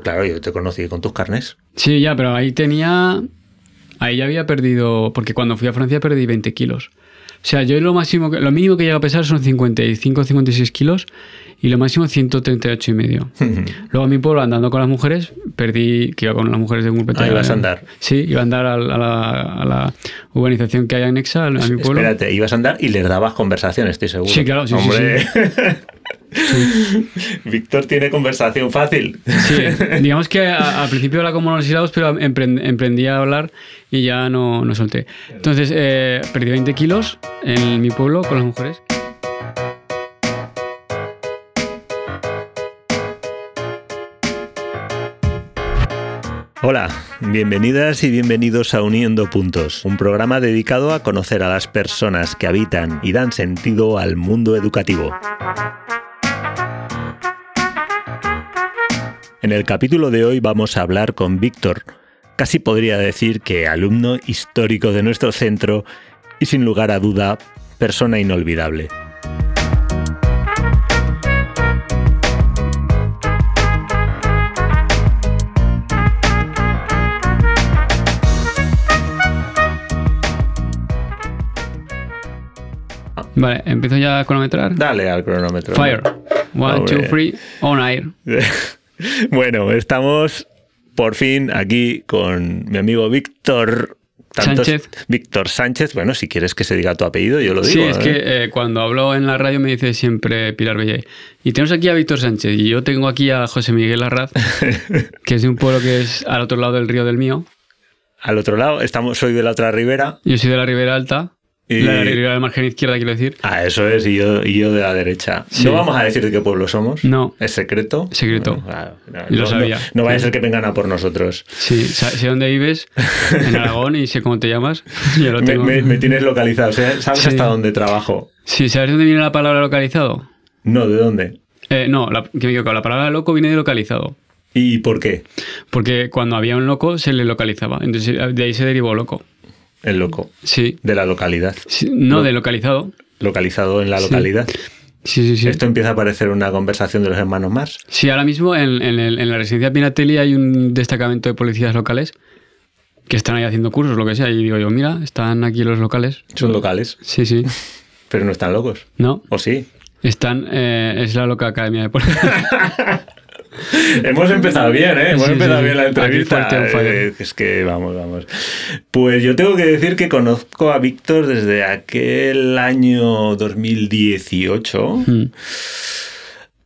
Claro, yo te conocí con tus carnes. Sí, ya, pero ahí tenía. Ahí ya había perdido. Porque cuando fui a Francia perdí 20 kilos. O sea, yo lo máximo, lo mínimo que llega a pesar son 55, 56 kilos y lo máximo 138 y medio. Luego a mi pueblo andando con las mujeres, perdí, que iba con las mujeres de un grupo. Ah, ibas a andar. Sí, iba a andar a la, a la- urbanización que hay anexa a, mi pueblo. Espérate, ibas a andar y les dabas conversación, estoy seguro. Sí, claro, sí, sí, Víctor tiene conversación fácil. Sí, digamos que a- al principio era como los sílabos, pero empren- emprendí a hablar y ya no, no solté. Entonces, eh, perdí 20 kilos en mi pueblo con las mujeres. Hola, bienvenidas y bienvenidos a Uniendo Puntos, un programa dedicado a conocer a las personas que habitan y dan sentido al mundo educativo. En el capítulo de hoy vamos a hablar con Víctor, casi podría decir que alumno histórico de nuestro centro y sin lugar a duda, persona inolvidable. Vale, empiezo ya a cronometrar. Dale al cronómetro. Fire. One, two, three, on air. bueno, estamos por fin aquí con mi amigo Víctor. Sánchez. Víctor Sánchez. Bueno, si quieres que se diga tu apellido, yo lo digo. Sí, es ¿eh? que eh, cuando hablo en la radio me dice siempre Pilar Bellay. Y tenemos aquí a Víctor Sánchez y yo tengo aquí a José Miguel Arraz, que es de un pueblo que es al otro lado del río del mío. Al otro lado, estamos, soy de la otra ribera. Yo soy de la Ribera Alta, Y- la del margen izquierda, quiero decir. Ah, eso es, y yo, y yo de la derecha. Sí. No vamos a decir de qué pueblo somos. No. ¿Es secreto? Secreto. Claro, no, Lo no- sabía. No, no vaya a ser que vengan a por nosotros. Sí, sé dónde vives, en Aragón, y sé cómo te llamas. Lo Me, tengo. me- me tienes localizado. ¿Sabes Sí. hasta dónde trabajo? Sí, ¿sabes dónde viene la palabra localizado? No, ¿de dónde? Eh, no, la, que me. La palabra loco viene de localizado. ¿Y por qué? Porque cuando había un loco se le localizaba. Entonces de ahí se derivó loco. El loco. Sí. De la localidad. Sí, no, de localizado. Localizado en la localidad. Sí, sí, sí. Esto empieza a parecer una conversación de los hermanos Mars. Sí, ahora mismo en, en la residencia Pinatelli hay un destacamento de policías locales que están ahí haciendo cursos, lo que sea. Y digo yo, mira, están aquí los locales. Son locales, Sí, sí. pero no están locos. No, ¿O sí? están. eh, es la loca academia de policía. Hemos empezado bien, ¿eh? Hemos Sí, empezado sí, bien la sí. Entrevista. Eh, es que vamos, vamos. Pues yo tengo que decir que conozco a Víctor desde aquel año 2018, Mm.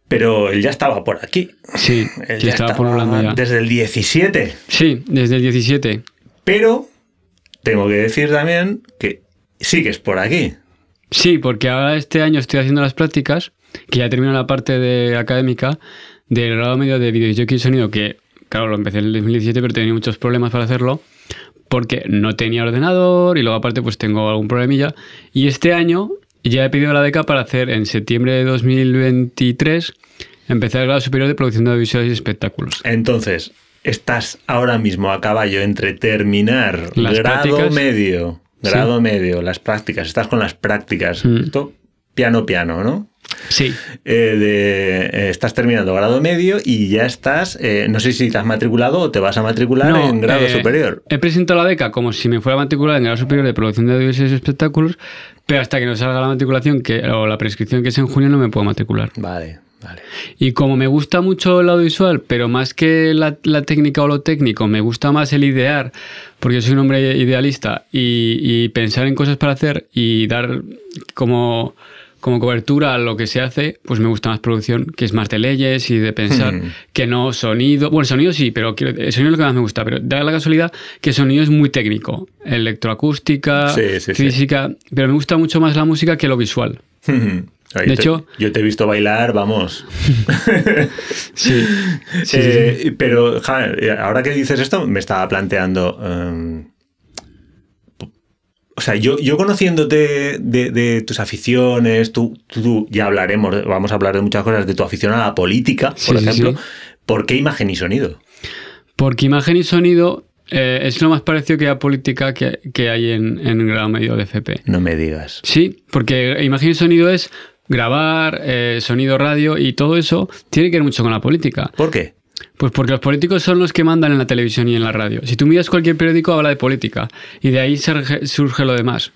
pero él ya estaba por aquí. Sí, Él que ya estaba pululando ya. desde el 17. Sí, desde el 17. Pero tengo que decir también que sigues por aquí. Sí, porque ahora este año estoy haciendo las prácticas, que ya termino la parte de académica del grado medio de videojockey y sonido, que claro, lo empecé en el 2017, pero tenía muchos problemas para hacerlo, porque no tenía ordenador y luego aparte pues tengo algún problemilla. Y este año ya he pedido la beca para hacer en septiembre de 2023, empezar el grado superior de producción de audiovisuales y espectáculos. Entonces, estás ahora mismo a caballo entre terminar Las grado prácticas. medio, Sí. grado medio, las prácticas, estás con las prácticas, Mm. esto piano piano, ¿no? Sí, Eh, de- eh, estás terminando grado medio y ya estás, eh, no sé si te has matriculado o te vas a matricular No, en grado eh, superior. He presentado la beca como si me fuera a matricular en grado superior de producción de audiovisuales y espectáculos, pero hasta que no salga la matriculación que, o la prescripción que es en junio no me puedo matricular. Vale, vale. Y como me gusta mucho el audiovisual, pero más que la, la técnica o lo técnico, me gusta más el idear, porque yo soy un hombre idealista, y, y pensar en cosas para hacer y dar como, como cobertura a lo que se hace, pues me gusta más producción, que es más de leyes y de pensar Hmm. que no sonido. Bueno, sonido sí, pero quiero, el sonido es lo que más me gusta, pero da la casualidad que sonido es muy técnico, electroacústica, Sí, sí, sí. física, pero me gusta mucho más la música que lo visual. Ahí De te- hecho- yo te he visto bailar, vamos. Sí. Sí, Eh, Pero, ja, eh, ahora que dices esto, me estaba planteando. em, o sea, yo, yo conociéndote de, de tus aficiones, tú, tú- ya hablaremos, vamos a hablar de muchas cosas, de tu afición a la política, por Sí, sí, ejemplo. sí. ¿Por qué imagen y sonido? Porque imagen y sonido eh, es lo más parecido que a política que, que hay en, en grado medio de FP. No me digas. Sí, porque imagen y sonido es grabar, eh, sonido radio y todo eso tiene que ver mucho con la política. ¿Por qué? Pues porque los políticos son los que mandan en la televisión y en la radio. Si tú miras cualquier periódico, habla de política. Y de ahí surge, lo demás.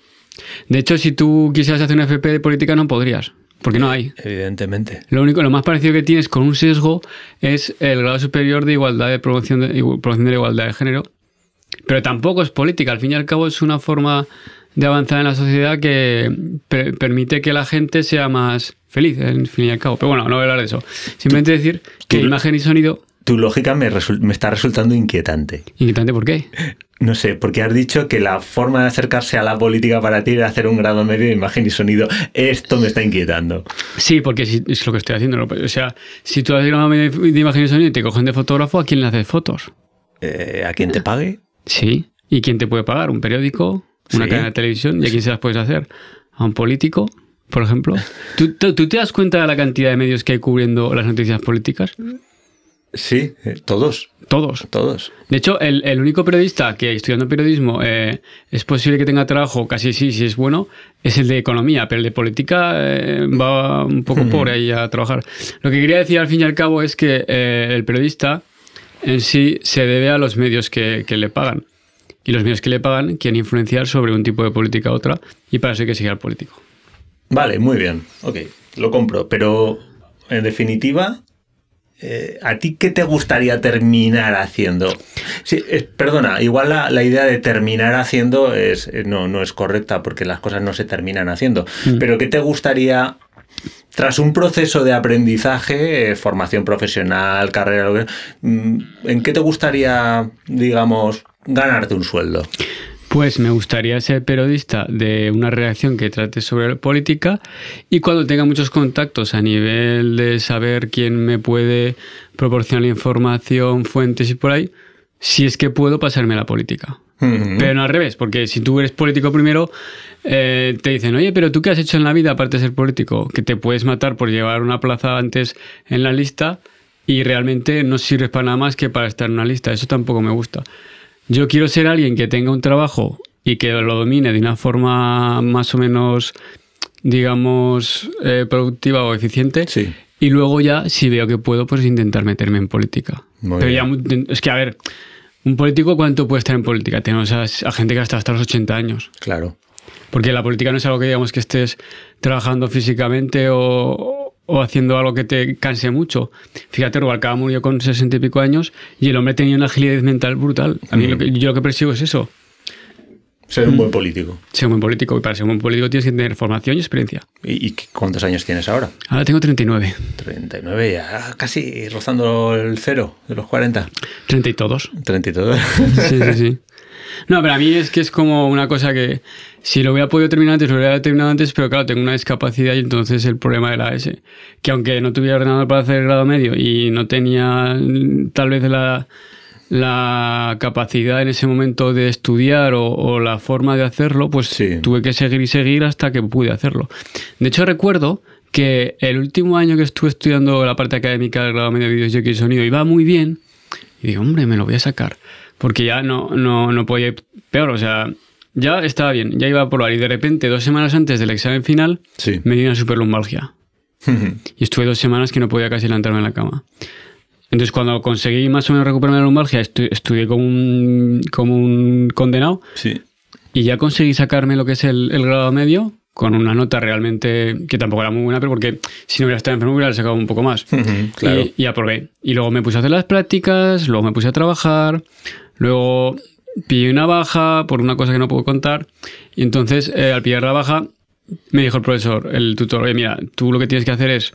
De hecho, si tú quisieras hacer un FP de política, no podrías. Porque no hay. Evidentemente. Lo único, lo más parecido que tienes con un sesgo es el grado superior de igualdad de promoción de, promoción de la igualdad de género. Pero tampoco es política. Al fin y al cabo es una forma de avanzar en la sociedad que per- permite que la gente sea más feliz, en fin y al cabo. Pero bueno, no voy a hablar de eso. Simplemente decir que imagen y sonido. Tu lógica me, me está resultando inquietante. Inquietante, ¿por qué? No sé, porque has dicho que la forma de acercarse a la política para ti era hacer un grado medio de imagen y sonido. Esto me está inquietando. Sí, porque es lo que estoy haciendo. O sea, si tú haces una media de imagen y sonido y te cogen de fotógrafo, ¿a quién le haces fotos? Eh, ¿A quién te pague? Sí. ¿Y quién te puede pagar? ¿Un periódico? ¿Una Sí. cadena de televisión? ¿Y a quién se las puedes hacer? ¿A un político? Por ejemplo. ¿Tú, tú, tú te das cuenta de la cantidad de medios que hay cubriendo las noticias políticas? Sí, eh, todos, Todos. todos. De hecho, el, el único periodista que estudiando periodismo eh, es posible que tenga trabajo, casi sí, si es bueno, es el de economía, pero el de política eh, va un poco por ahí a trabajar. Lo que quería decir al fin y al cabo es que eh, el periodista en sí se debe a los medios que, que le pagan. Y los medios que le pagan quieren influenciar sobre un tipo de política a otra, y para eso hay que seguir al político. Vale, muy bien. Ok, lo compro. Pero, en definitiva, eh, ¿a ti qué te gustaría terminar haciendo? Sí, eh, perdona, igual la, la idea de terminar haciendo es, eh, no, no es correcta porque las cosas no se terminan haciendo. Pero ¿qué te gustaría, tras un proceso de aprendizaje, eh, formación profesional, carrera, lo que- mm, ¿en qué te gustaría, digamos, ganarte un sueldo? Pues me gustaría ser periodista de una redacción que trate sobre política y cuando tenga muchos contactos a nivel de saber quién me puede proporcionar información, fuentes y por ahí, si es que puedo pasarme a la política. Pero no al revés, porque si tú eres político primero, eh, te dicen, oye, pero tú qué has hecho en la vida aparte de ser político, que te puedes matar por llevar una plaza antes en la lista y realmente no sirves para nada más que para estar en una lista. Eso tampoco me gusta. Yo quiero ser alguien que tenga un trabajo y que lo domine de una forma más o menos, digamos, eh, productiva o eficiente. Sí. Y luego ya, si veo que puedo, pues intentar meterme en política. Muy Pero bien. ya, es que, a ver, un político, ¿cuánto puede estar en política? Tenemos a, a gente que hasta hasta los 80 años. Claro. Porque la política no es algo que digamos que estés trabajando físicamente o, o haciendo algo que te canse mucho. Fíjate, Rubalcaba murió con 60 y pico años y el hombre tenía una agilidad mental brutal. A mí lo que, yo lo que persigo es eso, Ser un buen político. ser un buen político. Y para ser un buen político tienes que tener formación y experiencia. ¿Y, y cuántos años tienes ahora? Ahora tengo 39, 39, ya casi rozando el cero de los 40. 30 y todos. 32. Sí, sí, sí. No, pero a mí es que es como una cosa que si lo hubiera podido terminar antes, lo hubiera terminado antes, pero claro, tengo una discapacidad y entonces el problema era ese. Que aunque no tuviera ordenador para hacer el grado medio y no tenía mm, tal vez la, la capacidad en ese momento de estudiar o, o la forma de hacerlo, pues Sí. tuve que seguir y seguir hasta que pude hacerlo. De hecho, recuerdo que el último año que estuve estudiando la parte académica del grado medio de vídeos y sonido iba muy bien. Y digo, hombre, me lo voy a sacar. Porque ya no, no, no podía ir peor. O sea, ya estaba bien, ya iba a probar. Y de repente, dos semanas antes del examen final, Sí. me dio una superlumbalgia. Y estuve dos semanas que no podía casi levantarme en la cama. Entonces, cuando conseguí más o menos recuperarme la lumbalgia, estu- estudié como un, como un condenado sí. y ya conseguí sacarme lo que es el, el grado medio con una nota realmente que tampoco era muy buena, pero porque si no hubiera estado enfermo hubiera sacado un poco más. claro. Y, y aprobé. Y luego me puse a hacer las prácticas, luego me puse a trabajar, luego pillé una baja por una cosa que no puedo contar. Y entonces, eh, al pillar la baja, me dijo el profesor, el tutor, oye, mira, tú lo que tienes que hacer es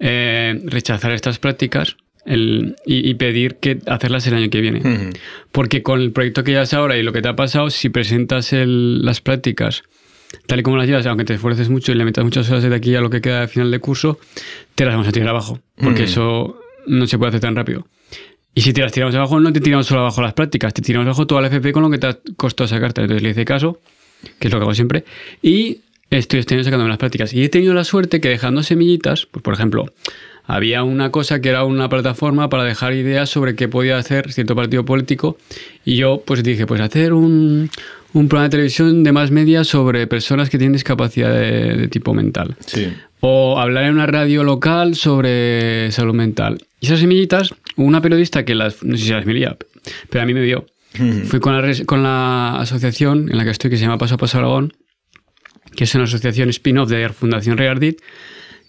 eh, rechazar estas prácticas el- y, y pedir que hacerlas el año que viene. Ujú. Porque con el proyecto que llevas ahora y lo que te ha pasado, si presentas el- las prácticas tal y como las llevas, aunque te esfuerces mucho y le metas muchas horas de aquí a lo que queda de final de curso, te las vamos a tirar abajo. Porque Mm. eso no se puede hacer tan rápido. Y si te las tiramos abajo, no te tiramos solo abajo las prácticas, te tiramos abajo toda la FP con lo que te ha costado sacarte. Entonces le hice caso, que es lo que hago siempre, y estoy año sacándome las prácticas. Y he tenido la suerte que dejando semillitas, pues por ejemplo, había una cosa que era una plataforma para dejar ideas sobre qué podía hacer cierto partido político y yo pues dije, pues hacer un, un programa de televisión de más media sobre personas que tienen discapacidad de, de tipo mental. Sí. O hablar en una radio local sobre salud mental. Y esas semillitas, una periodista que las, no sé si las melía, pero a mí me vio. Fui con la, con la asociación en la que estoy, que se llama Paso a Paso Aragón, que es una asociación spin-off de Fundación Reardit,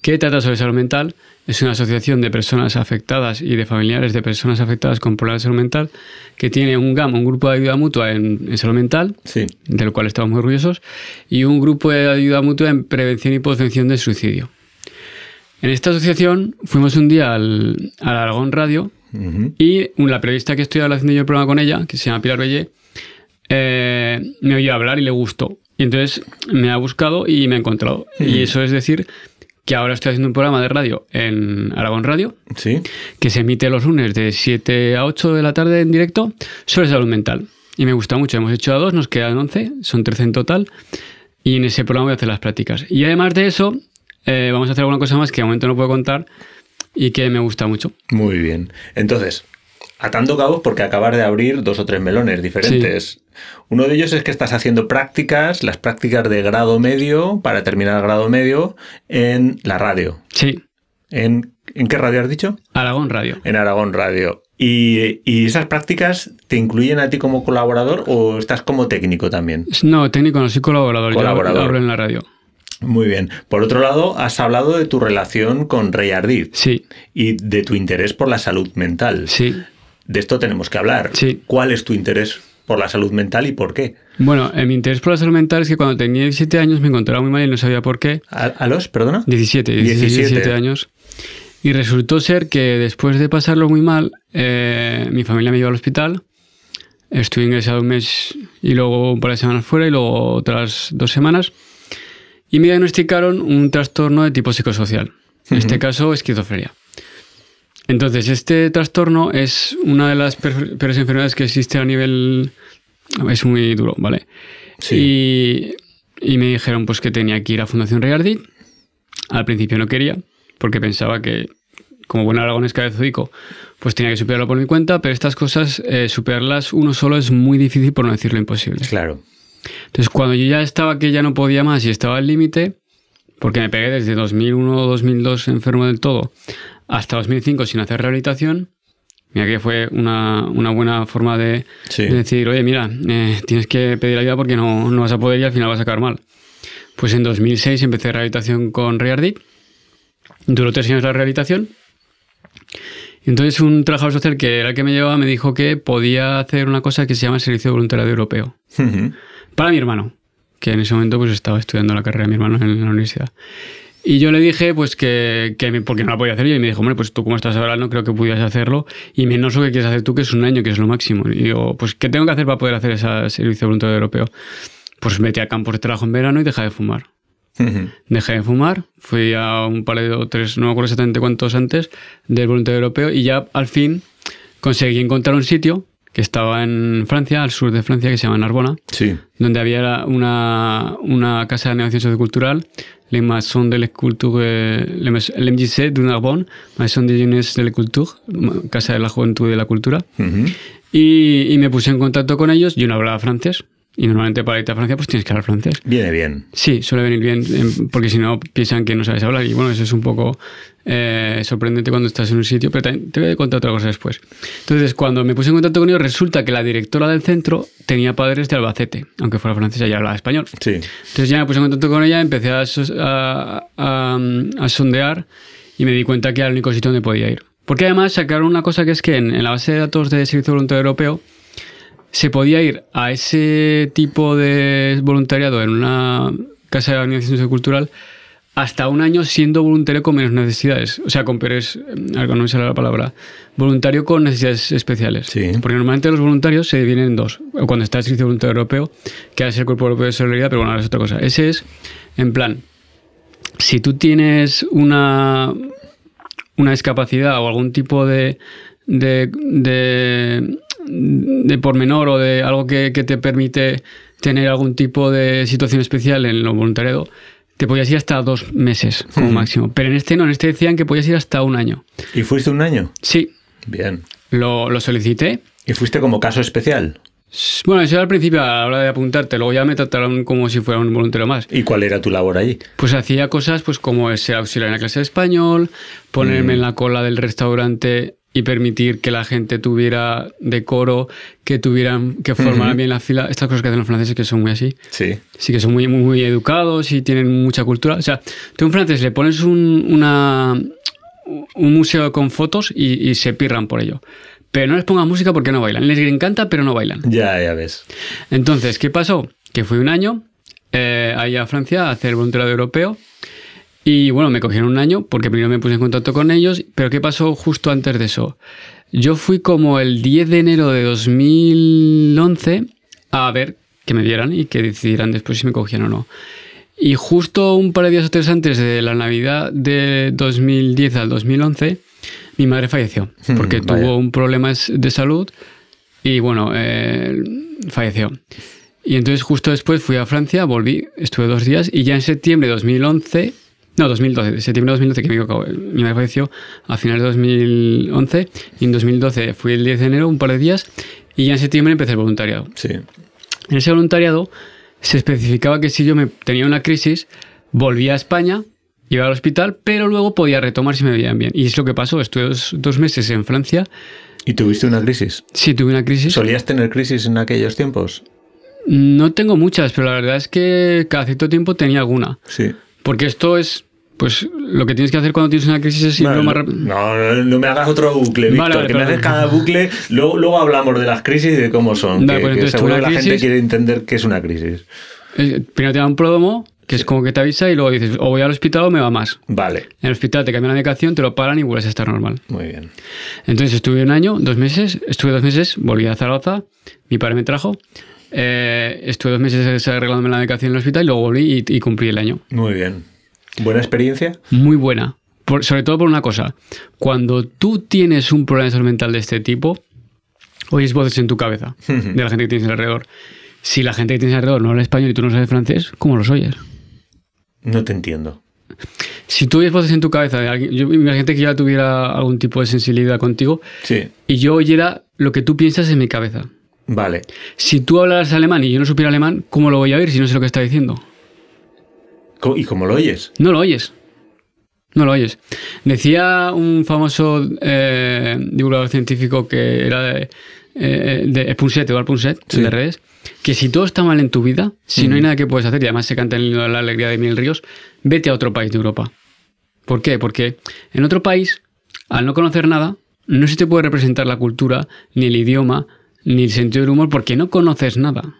que trata sobre salud mental. Es una asociación de personas afectadas y de familiares de personas afectadas con problemas de salud mental, que tiene un GAM, un grupo de ayuda mutua en, salud mental, sí. del cual estamos muy orgullosos, y un grupo de ayuda mutua en prevención y prevención del suicidio. En esta asociación fuimos un día al, Aragón Radio y la periodista que estoy haciendo yo el programa con ella, que se llama Pilar Bellé, eh, me oyó hablar y le gustó. Y entonces me ha buscado y me ha encontrado. Y eso es decir que ahora estoy haciendo un programa de radio en Aragón Radio, ¿Sí? que se emite los lunes de 7 a 8 de la tarde en directo sobre salud mental. Y me gusta mucho. Hemos hecho a dos, nos quedan 11, son 13 en total. Y en ese programa voy a hacer las prácticas. Y además de eso, eh, vamos a hacer alguna cosa más que de momento no puedo contar y que me gusta mucho. Muy bien. Entonces, atando cabos porque acabas de abrir dos o tres melones diferentes. Uno de ellos es que estás haciendo prácticas, las prácticas de grado medio, para terminar el grado medio, en la radio. Sí. ¿En, ¿en qué radio has dicho? Aragón Radio. En Aragón Radio. ¿Y, ¿Y, esas prácticas te incluyen a ti como colaborador o estás como técnico también? No, técnico no, soy colaborador. Colaborador. Yo abro en la radio. Muy bien. Por otro lado, has hablado de tu relación con Rey Ardid. Sí. Y de tu interés por la salud mental. Sí. De esto tenemos que hablar. Sí. ¿Cuál es tu interés por la salud mental y por qué? Bueno, eh, mi interés por la salud mental es que cuando tenía 17 años me encontraba muy mal y no sabía por qué. ¿A, a los, perdona? 17, 17, 17 años. Y resultó ser que después de pasarlo muy mal, eh, mi familia me llevó al hospital. Estuve ingresado un mes y luego un par de semanas fuera y luego otras dos semanas. Y me diagnosticaron un trastorno de tipo psicosocial. En este caso, esquizofrenia. Entonces, este trastorno es una de las peores enfermedades que existe a nivel... Es muy duro, ¿vale? Sí. Y, y, me dijeron pues que tenía que ir a Fundación Reardit. Al principio no quería, porque pensaba que, como buen aragonés cabezodico, pues tenía que superarlo por mi cuenta, pero estas cosas, eh, superarlas uno solo es muy difícil, por no decirlo imposible. Claro. Entonces, cuando yo ya estaba que ya no podía más y estaba al límite, porque me pegué desde 2001 o 2002 enfermo del todo, hasta 2005 sin hacer rehabilitación, mira que fue una, una buena forma de, Sí. de decir, oye, mira, eh, tienes que pedir ayuda porque no, no vas a poder y al final vas a acabar mal. Pues en 2006 empecé rehabilitación con Reardit. Duró tres años la rehabilitación. Entonces un trabajador social que era el que me llevaba me dijo que podía hacer una cosa que se llama Servicio Voluntariado Europeo. Ujú. Para mi hermano, que en ese momento pues estaba estudiando la carrera de mi hermano en la universidad. Y yo le dije, pues que, que me- porque no la podía hacer yo. Y me dijo, hombre, pues tú como estás ahora no creo que pudieras hacerlo. Y menos lo que quieres hacer tú, que es un año, que es lo máximo. Y digo, pues ¿qué tengo que hacer para poder hacer ese servicio voluntario europeo? Pues vete a campos de trabajo en verano y deja de fumar. Dejé de fumar, fui a un par de o tres, no me acuerdo exactamente cuántos antes, del voluntario europeo y ya al fin conseguí encontrar un sitio que estaba en Francia, al sur de Francia, que se llama Narbona, Sí. donde había una, una casa de negociación sociocultural, Les Maçons de la Culture, l'MJC de Narbonne, Maison de Jeunesse de la Culture, Casa de la Juventud y de la Cultura. Ujú. Y, y me puse en contacto con ellos, yo no hablaba francés, y normalmente para irte a Francia pues tienes que hablar francés. Viene bien. Sí, suele venir bien, em, porque si no piensan que no sabes hablar. Y bueno, eso es un poco eh, sorprendente cuando estás en un sitio, pero también te voy a contar otra cosa después. Entonces, cuando me puse en contacto con ellos, resulta que la directora del centro tenía padres de Albacete, aunque fuera francesa, ya hablaba español. Sí. Entonces ya me puse en contacto con ella, empecé a, a- a- a sondear y me di cuenta que era el único sitio donde podía ir. Porque además sacaron una cosa que es que en, en la base de datos de Servicio Voluntario Europeo se podía ir a ese tipo de voluntariado en una casa de organización sociocultural hasta un año siendo voluntario con menos necesidades. O sea, con peores, eh, algo no me sale la palabra, voluntario con necesidades especiales. Sí. Porque normalmente los voluntarios se dividen en dos. Cuando está el Servicio Voluntario Europeo, que es el Cuerpo Europeo de Solidaridad, pero bueno, ahora es otra cosa. Ese es, en plan, si tú tienes una, una discapacidad o algún tipo de, de, de, de pormenor o de algo que, que te permite tener algún tipo de situación especial en lo voluntariado, te podías ir hasta dos meses como máximo. Pero en este no, en este decían que podías ir hasta un año. ¿Y fuiste un año? Sí, Bien. lo, lo solicité. ¿Y fuiste como caso especial? Bueno, eso era al principio a la hora de apuntarte, luego ya me trataron como si fuera un voluntario más. ¿Y cuál era tu labor allí? Pues hacía cosas pues como ser auxiliar en la clase de español, ponerme en la cola del restaurante y permitir que la gente tuviera decoro, que tuvieran, que formaran bien la fila, estas cosas que hacen los franceses que son muy así. Sí. Sí, que son muy, muy, muy educados y tienen mucha cultura. O sea, tú a un francés le pones un, una, un museo con fotos y, y se pirran por ello. Pero no les pongas música porque no bailan. Les encanta, pero no bailan. Ya, ya ves. Entonces, ¿qué pasó? Que fui un año eh, ahí a Francia a hacer voluntariado europeo. Y bueno, me cogieron un año porque primero me puse en contacto con ellos. Pero ¿qué pasó justo antes de eso? Yo fui como el 10 de enero de 2011 a ver que me dieran y que decidieran después si me cogían o no. Y justo un par de días o tres antes de la Navidad de 2010 al 2011, mi madre falleció porque Vaya. tuvo un problema de salud y bueno, eh, falleció. Y entonces justo después fui a Francia, volví, estuve dos días y ya en septiembre de 2011, no, 2012, de septiembre de 2012 que me equivoco, mi madre falleció a finales de 2011 y en 2012 fui el 10 de enero, un par de días y ya en septiembre empecé el voluntariado. Sí. En ese voluntariado se especificaba que si yo me tenía una crisis, volvía a España, iba al hospital, pero luego podía retomar si me veían bien. Y es lo que pasó. Estuve dos, dos meses en Francia. ¿Y tuviste una crisis? Sí, tuve una crisis. ¿Solías tener crisis en aquellos tiempos? No tengo muchas, pero la verdad es que cada cierto tiempo tenía alguna. Sí. Porque esto es, pues, lo que tienes que hacer cuando tienes una crisis es ir lo más no, rápido. no, no me hagas otro bucle, Víctor, Vale, vale, que me haces cada bucle. Luego, luego hablamos de las crisis y de cómo son. Vale, que, pues que seguro la gente quiere entender qué es una crisis. Eh, Primero te da un plomo, que es como que te avisa, y luego dices, o voy al hospital o me va más. Vale, En el hospital te cambian la medicación, te lo paran y vuelves a estar normal. muy bien. Entonces estuve un año, dos meses, estuve dos meses, volví a Zaragoza, mi padre me trajo, eh, estuve dos meses arreglándome la medicación en el hospital y luego volví y, y cumplí el año. Muy bien. ¿Buena experiencia? Muy buena, Por- sobre todo por una cosa, cuando tú tienes un problema de salud mental de este tipo, oyes voces en tu cabeza de la gente que tienes alrededor. Si la gente que tienes alrededor no habla español y tú no sabes francés, ¿cómo los oyes? No te entiendo. Si tú oyes voces en tu cabeza de alguien, yo imagínate que ya tuviera algún tipo de sensibilidad contigo Sí, y yo oyera lo que tú piensas en mi cabeza. vale. Si tú hablaras alemán y yo no supiera alemán, ¿cómo lo voy a oír si no sé lo que está diciendo? ¿Y cómo lo oyes? No lo oyes. No lo oyes. Decía un famoso eh, divulgador científico que era de, eh, de Punset, Eduard Punset, Sí. de redes, que si todo está mal en tu vida, si no hay nada que puedes hacer, y además se canta el himno de la alegría de Mil Ríos, vete a otro país de Europa. ¿Por qué? Porque en otro país, al no conocer nada, no se te puede representar la cultura, ni el idioma, ni el sentido del humor, porque no conoces nada.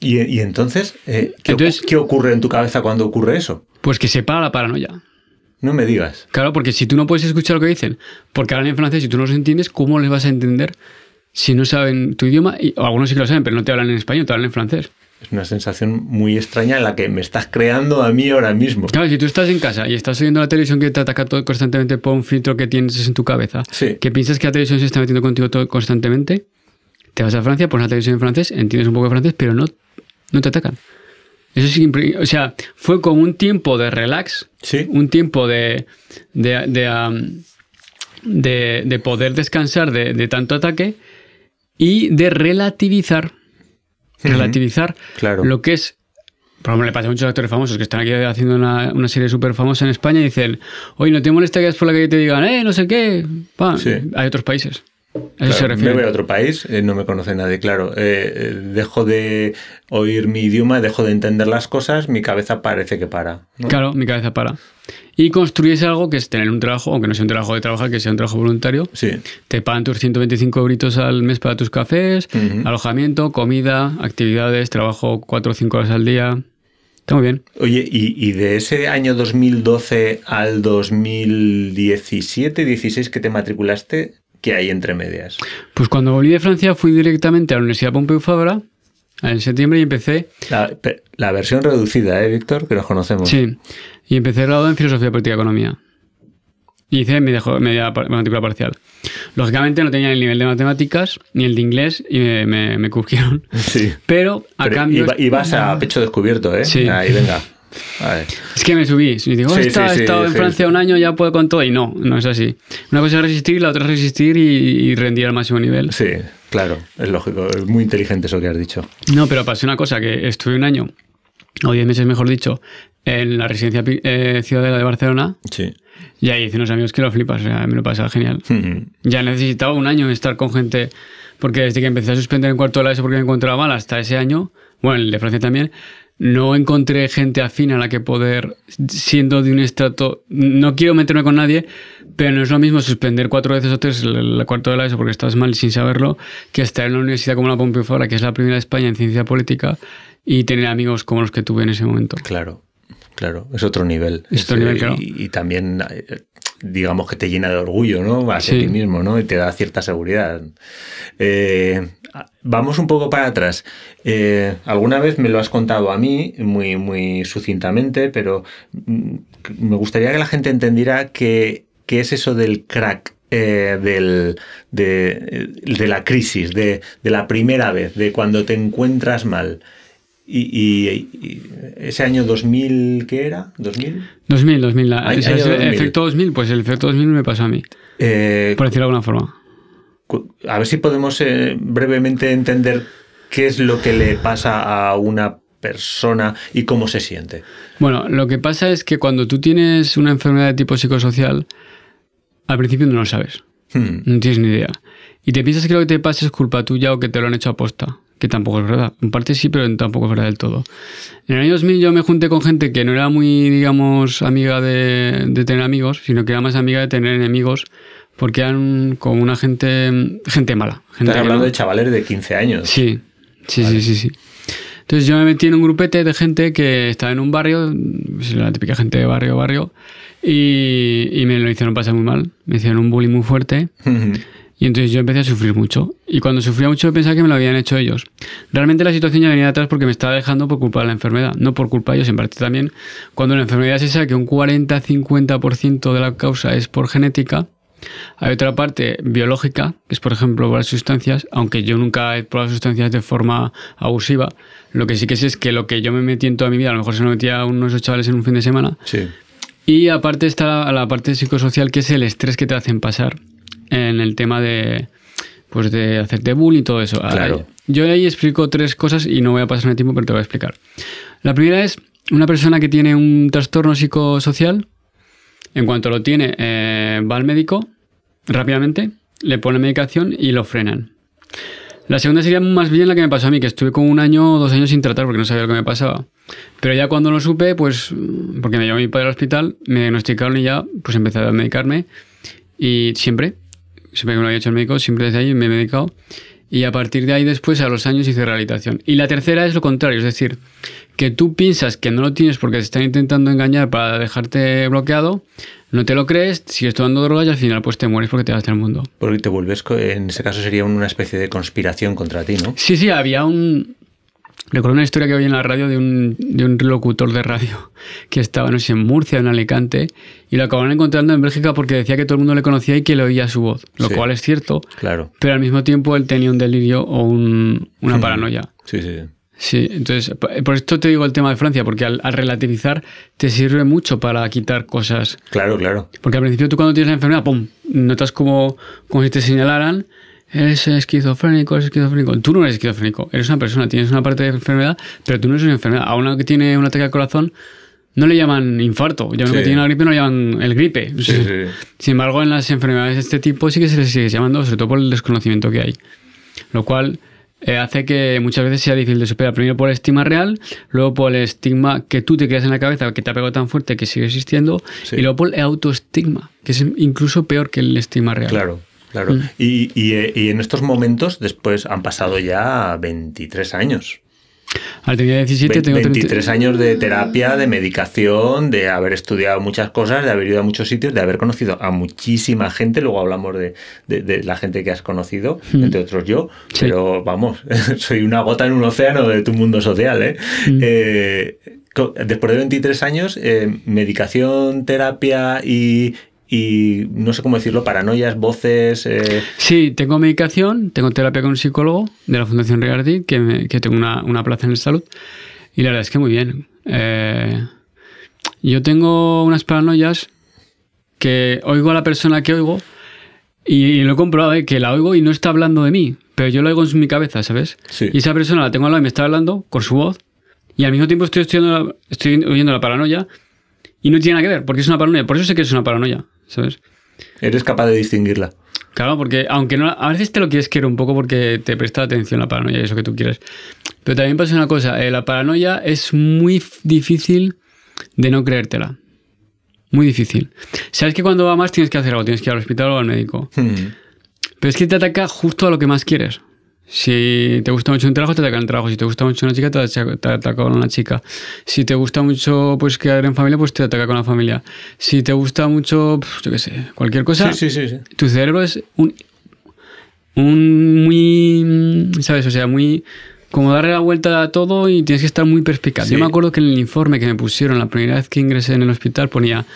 ¿Y, y entonces, eh, ¿qué, Entonces- qué ocurre en tu cabeza cuando ocurre eso? Pues que se para la paranoia. No me digas. Claro, porque si tú no puedes escuchar lo que dicen, porque hablan en francés y tú no los entiendes, ¿cómo les vas a entender si no saben tu idioma? Y, o algunos sí que lo saben, pero no te hablan en español, te hablan en francés. Es una sensación muy extraña en la que me estás creando a mí ahora mismo. Claro, si tú estás en casa y estás oyendo la televisión que te ataca todo constantemente por un filtro que tienes en tu cabeza, Sí. que piensas que la televisión se está metiendo contigo todo constantemente, te vas a Francia, pones la televisión en francés, entiendes un poco de francés, pero no, no te atacan. Eso impre- o sea, fue como un tiempo de relax, Sí. un tiempo de, de, de, poder descansar de, de tanto ataque y de relativizar, relativizar claro. lo que es, por ejemplo, le pasa a muchos actores famosos que están aquí haciendo una, una serie súper famosa en España y dicen, oye, ¿no te molesta que por la calle te digan, eh, no sé qué? Pa". Sí. Hay otros países. A eso Claro, se me refiere. voy a otro país, eh, no me conoce nadie, claro. Eh, eh, dejo de oír mi idioma, dejo de entender las cosas, mi cabeza parece que para. ¿no? Claro, mi cabeza para. Y construyes algo que es tener un trabajo, aunque no sea un trabajo de trabajar, que sea un trabajo voluntario. Sí. Te pagan tus 125 euritos al mes para tus cafés, alojamiento, comida, actividades, trabajo 4 o 5 horas al día. Está muy bien. Oye, y, y de ese año 2012 al 2017, 16 que te matriculaste, ¿qué hay entre medias? Pues cuando volví de Francia fui directamente a la Universidad Pompeu Fabra en septiembre y empecé, La, la versión reducida, ¿eh, Víctor? Que nos conocemos. sí, y empecé graduado en Filosofía Política y Economía. Y hice media, matrícula parcial. Lógicamente no tenía el nivel de matemáticas ni el de inglés y me, me, me. Sí. Pero a Pero cambio... iba- ibas a pecho descubierto, ¿eh? Sí. Ahí, venga. Vale. Es que me subí. Y digo, Sí, "Está- sí, he sí, estado en Francia un año, ya puedo con todo. Y no, no es así. Una cosa es resistir, la otra es resistir y, y rendir al máximo nivel. Sí, claro, es lógico. Es muy inteligente eso que has dicho. No, pero pasó una cosa, que estuve un año, o diez meses mejor dicho, en la residencia eh, ciudadela de Barcelona. Sí. Y ahí hice unos amigos que lo flipas, o sea, me lo pasaba genial. Ujú. Ya necesitaba un año estar con gente, porque desde que empecé a suspender en cuarto de la ESO porque me encontraba mal hasta ese año, bueno, el de Francia también, no encontré gente afín a la que poder, siendo de un estrato, no quiero meterme con nadie, pero no es lo mismo suspender cuatro veces o tres el, el cuarto de la ESO porque estás mal sin saberlo, que estar en una universidad como la Pompeu Fabra, que es la primera de España en ciencia política, y tener amigos como los que tuve en ese momento. Claro, claro, es otro nivel. Es otro eh, nivel, claro. y, y también, eh, digamos que te llena de orgullo, ¿no? Hacia Sí. ti mismo, ¿no? Y te da cierta seguridad. Eh, vamos un poco para atrás. Eh, alguna vez me lo has contado a mí, muy, muy sucintamente, pero mm, me gustaría que la gente entendiera que, qué es eso del crack. eh, del, de, de la crisis, de, de la primera vez, de cuando te encuentras mal. Y, y- y ese año 2000, ¿qué era? ¿2000? 2000, 2000, la- Año o sea, ese 2000. efecto 2000, pues el efecto 2000 me pasó a mí, Eh, por decirlo de alguna forma. a ver si podemos eh, brevemente entender qué es lo que le pasa a una persona y cómo se siente. Bueno, lo que pasa es que cuando tú tienes una enfermedad de tipo psicosocial, al principio no lo sabes, Hmm, no tienes ni idea. Y te piensas que lo que te pasa es culpa tuya o que te lo han hecho aposta, que tampoco es verdad. En parte sí, pero tampoco es verdad del todo. En el año 2000 yo me junté con gente que no era muy, digamos, amiga de, de tener amigos, sino que era más amiga de tener enemigos, porque eran como una gente, gente mala. Gente Estás hablando de chavales de 15 años. Sí, sí, Vale. sí, sí, sí. Entonces yo me metí en un grupete de gente que estaba en un barrio, pues, la típica gente de barrio, barrio, y, y me lo hicieron pasar muy mal. Me hicieron un bullying muy fuerte. Y entonces yo empecé a sufrir mucho. Y cuando sufría mucho pensaba que me lo habían hecho ellos. Realmente la situación ya venía de atrás porque me estaba dejando por culpa de la enfermedad, no por culpa de ellos en parte también. Cuando la enfermedad se sabe que un 40-50% de la causa es por genética, hay otra parte biológica, que es por ejemplo las sustancias, aunque yo nunca he probado sustancias de forma abusiva. Lo que sí que sé es que lo que yo me metí en toda mi vida, a lo mejor se lo metía a unos ocho chavales en un fin de semana. Sí. Y aparte está la, la parte psicosocial, que es el estrés que te hacen pasar en el tema de, pues de hacerte bullying y todo eso. Claro. Yo ahí explico tres cosas y no voy a pasar el tiempo, pero te voy a explicar. La primera es una persona que tiene un trastorno psicosocial. En cuanto lo tiene, eh, va al médico rápidamente, le pone medicación y lo frenan. La segunda sería más bien la que me pasó a mí, que estuve como un año o dos años sin tratar porque no sabía lo que me pasaba. Pero ya cuando lo supe, pues, porque me llevó mi padre al hospital, me diagnosticaron y ya, pues empecé a medicarme. Y siempre, siempre que me lo había hecho el médico, siempre desde ahí me he medicado. Y a partir de ahí después, a los años, hice rehabilitación. Y la tercera es lo contrario, es decir, que tú piensas que no lo tienes porque te están intentando engañar para dejarte bloqueado, no te lo crees, sigues tomando drogas y al final pues te mueres porque te vas del mundo. Porque te vuelves, en ese caso sería una especie de conspiración contra ti, ¿no? Sí, sí, había un... Recuerdo una historia que oí en la radio de un, de un locutor de radio que estaba, no sé, en Murcia, en Alicante, y lo acabaron encontrando en Bélgica porque decía que todo el mundo le conocía y que le oía su voz, lo Sí. cual es cierto, Claro. pero al mismo tiempo él tenía un delirio o un- una Hmm. paranoia. Sí, sí. Sí, entonces, por esto te digo el tema de Francia, porque al, al relativizar te sirve mucho para quitar cosas. Claro, claro. Porque al principio tú cuando tienes la enfermedad, ¡pum! Notas como, como si te señalaran, eres esquizofrénico, eres esquizofrénico. Tú no eres esquizofrénico, eres una persona, tienes una parte de enfermedad, pero tú no eres una enfermedad. A una que tiene un ataque al corazón no le llaman infarto, y a uno Sí. que tiene una gripe no le llaman el gripe. Sí, sí. Sin embargo, en las enfermedades de este tipo sí que se les sigue llamando, sobre todo por el desconocimiento que hay. Lo cual eh, hace que muchas veces sea difícil de superar. Primero por el estigma real, luego por el estigma que tú te creas en la cabeza, que te ha pegado tan fuerte que sigue existiendo, y luego por el autoestigma, que es incluso peor que el estigma real. Claro, claro. Mm. Y, y, eh, y en estos momentos, después han pasado ya 23 años. Al tenía 17, Ve- tengo 30 23 años de terapia, de medicación, de haber estudiado muchas cosas, de haber ido a muchos sitios, de haber conocido a muchísima gente. Luego hablamos de, de- de la gente que has conocido, Mm. entre otros yo. Sí. Pero vamos, soy una gota en un océano de tu mundo social. ¿eh? Mm. Eh, después de 23 años, eh, medicación, terapia y, y no sé cómo decirlo, paranoias, voces. eh, Sí, tengo medicación, tengo terapia con un psicólogo de la Fundación Rigardi, que, me- que tengo una, una plaza en el salud. Y la verdad es que muy bien. Eh, yo tengo unas paranoias que oigo a la persona que oigo y lo he comprobado, ¿eh? que la oigo y no está hablando de mí, pero yo lo oigo en mi cabeza, ¿sabes? Sí. Y esa persona la tengo al lado y me está hablando con su voz y al mismo tiempo estoy, estudiando la- estoy oyendo la paranoia y no tiene nada que ver, porque es una paranoia. Por eso sé que es una paranoia, ¿sabes? Eres capaz de distinguirla. Claro, porque aunque no, a veces te lo quieres querer un poco porque te presta atención la paranoia y eso que tú quieres. Pero también pasa una cosa, eh, la paranoia es muy difícil de no creértela. Muy difícil. Sabes que cuando va más tienes que hacer algo, tienes que ir al hospital o al médico. Hmm. Pero es que te ataca justo a lo que más quieres. Si te gusta mucho un trabajo, te ataca el trabajo. Si te gusta mucho una chica, te ataca, con una chica. Si te gusta mucho pues quedar en familia, pues te ataca con la familia. Si te gusta mucho, yo qué sé, cualquier cosa, Sí, sí, sí, sí. tu cerebro es un, un muy, ¿sabes? O sea, muy... Como darle la vuelta a todo y tienes que estar muy perspicaz. Sí. Yo me acuerdo que en el informe que me pusieron la primera vez que ingresé en el hospital ponía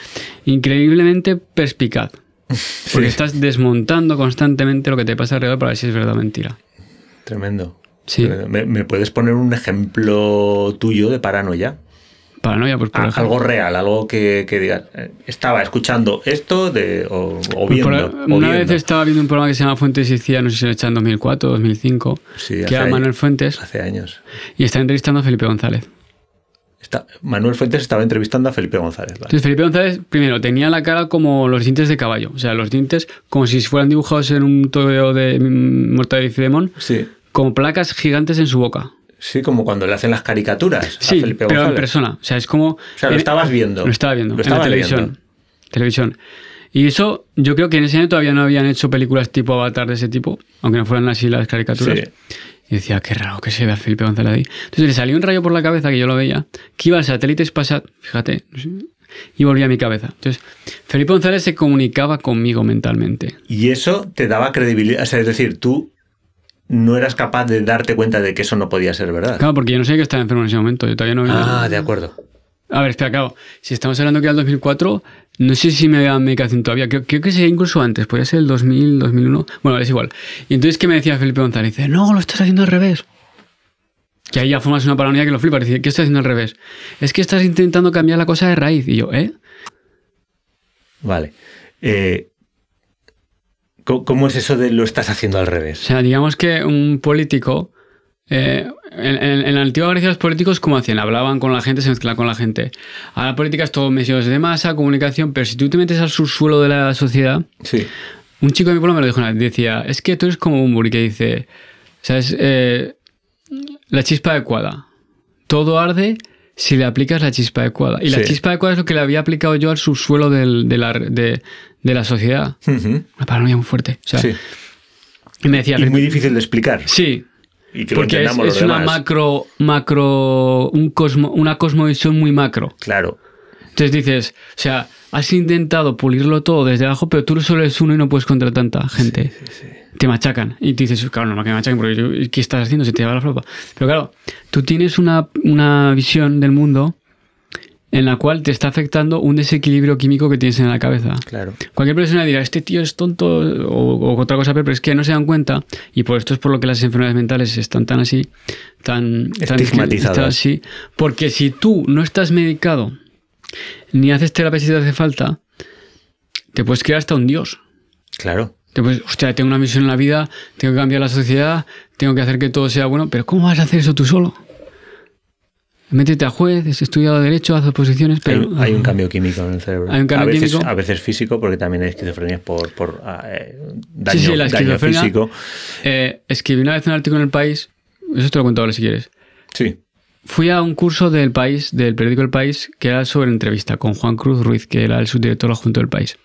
increíblemente perspicaz. Porque Sí. estás desmontando constantemente lo que te pasa alrededor para ver si es verdad o mentira. Tremendo. Sí. Tremendo. ¿Me, me puedes poner un ejemplo tuyo de paranoia? Paranoia, pues por Ah, ejemplo. algo real, algo que, que digas. eh, Estaba escuchando esto de, o, o Pues por- viendo. o una viendo. vez estaba viendo un programa que se llama Fuentes y Cía, no sé si lo en 2004 o 2005, Sí, que era. Manuel Fuentes, Hace años. y está entrevistando a Felipe González. Está- Manuel Fuentes estaba entrevistando a Felipe González. ¿vale? Entonces Felipe González, primero, tenía la cara como los dientes de caballo, o sea, los dientes como si fueran dibujados en un tobeo de Mortadelo y Filemón, Sí. como placas gigantes en su boca. Sí, como cuando le hacen las caricaturas Sí, a Felipe pero en González. persona. O sea, es como... O sea, lo estabas viendo. Lo estaba viendo, Lo en la televisión. viendo. Televisión. Y eso, yo creo que en ese año todavía no habían hecho películas tipo Avatar de ese tipo, aunque no fueran así las caricaturas. Sí. Y decía, qué raro que se vea Felipe González ahí. Entonces le salió un rayo por la cabeza, que yo lo veía, que iba al satélite Spasat, fíjate, y volvía a mi cabeza. Entonces, Felipe González se comunicaba conmigo mentalmente. Y eso te daba credibilidad. O sea, es decir, tú no eras capaz de darte cuenta de que eso no podía ser verdad. Claro, porque yo no sé que estaba enfermo en ese momento, yo todavía no Ah, de acuerdo. A ver, espera, claro. Si estamos hablando que era el 2004, no sé si me daban medicación todavía. Creo, creo que sería incluso antes. Podría ser el 2000, 2001. Bueno, es igual. Y entonces, ¿qué me decía Felipe González? Dice, no, lo estás haciendo al revés. Que ahí ya formas una paranoia que lo flipa. Dice, ¿qué estás haciendo al revés? Es que estás intentando cambiar la cosa de raíz. Y yo, ¿eh? Vale. Eh, ¿cómo, es eso de lo estás haciendo al O revés? sea, digamos que un político... eh, en, en- en la antigua Grecia los políticos, ¿cómo hacían? Hablaban con la gente, se mezclaban con la gente. Ahora la política es todo medios de masa, comunicación, pero si tú te metes al subsuelo de la sociedad, Sí. Un chico de mi pueblo me lo dijo una vez. Decía, es que tú eres como un que dice, ¿sabes? Eh, la chispa adecuada. Todo arde si le aplicas la chispa adecuada. Y la Sí. chispa adecuada es lo que le había aplicado yo al subsuelo del- de, la, de, de la sociedad. Una paranoia muy fuerte. O sea, Sí. Y me decía, Y muy difícil de explicar. sí, Y que lo porque es, entendamos los es una demás. macro, macro, un cosmo, una cosmovisión muy macro. Claro. Entonces dices, o sea, has intentado pulirlo todo desde abajo, pero tú solo eres uno y no puedes contra tanta gente. Te machacan. Y dices, claro, no me que me machaquen, porque yo- ¿qué estás haciendo? Se te va la flopa. Pero claro, tú tienes una, una visión del mundo en la cual te está afectando un desequilibrio químico que tienes en la cabeza. Claro. Cualquier persona dirá, este tío es tonto o, o otra cosa, pero es que no se dan cuenta, y por esto es por lo que las enfermedades mentales están tan así, tan, Estigmatizadas. así, porque si tú no estás medicado ni haces terapia si te hace falta, te puedes crear hasta un dios. Claro. Te puedes, hostia, tengo una misión en la vida, tengo que cambiar la sociedad, tengo que hacer que todo sea bueno, pero ¿cómo vas a hacer eso tú solo? Métete a juez, has estudiado derecho, haz oposiciones, Hay, pero... hay un cambio químico en el cerebro. Hay un cambio a veces, químico. A veces físico, porque también hay esquizofrenia por, por ah, eh, daño, Sí, sí, la daño físico. Eh, escribí una vez un artículo en El País, eso te lo cuento ahora si quieres. Sí. Fui a un curso del País, del periódico El País, que era sobre entrevista con Juan Cruz Ruiz, que era el subdirector adjunto del País.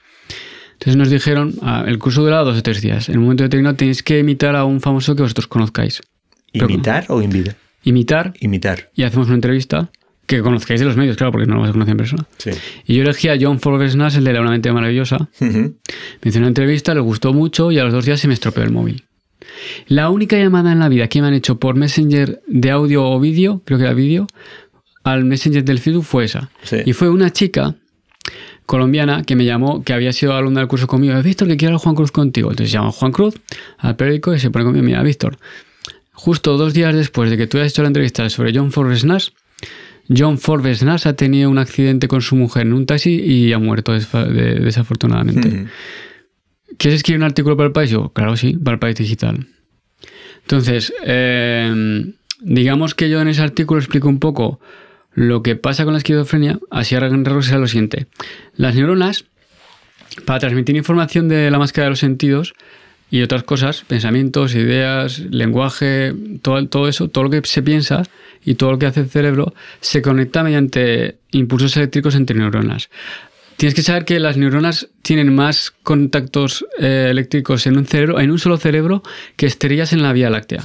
Entonces nos dijeron, ah, el curso duraba dos o tres días. En un momento determinado tenéis que imitar a un famoso que vosotros conozcáis. Pero- ¿Imitar o invitar? Imitar Imitar. y hacemos una entrevista que conozcáis de los medios, claro, porque no lo vas a conocer en persona. Sí. Y yo elegí a John Forbes Nash, el de la Una mente maravillosa. Ujú. Me hizo una entrevista, le gustó mucho y a los dos días se me estropeó el móvil. La única llamada en la vida que me han hecho por Messenger de audio o vídeo, creo que era vídeo, al Messenger del Facebook fue esa. Sí. Y fue una chica colombiana que me llamó, que había sido alumna del curso conmigo. He visto que quiero hablar Juan Cruz contigo. Entonces llama a Juan Cruz al periódico y se pone conmigo. Mira, Víctor, justo dos días después de que tú hayas hecho la entrevista sobre John Forrest Nash, John Forbes Nas ha tenido un accidente con su mujer en un taxi y ha muerto desafortunadamente. ¿Quieres escribir un artículo para el país? Yo, claro, sí, para el país digital. Entonces, eh, digamos que yo en ese artículo explico un poco lo que pasa con la esquizofrenia, así a lo siguiente. Las neuronas, para transmitir información de la máscara de los sentidos y otras cosas, pensamientos, ideas, lenguaje, todo, todo eso, todo lo que se piensa y todo lo que hace el cerebro, se conecta mediante impulsos eléctricos entre neuronas. Tienes que saber que las neuronas tienen más contactos eh, eléctricos en un cerebro, en un solo cerebro, que estrellas en la Vía Láctea.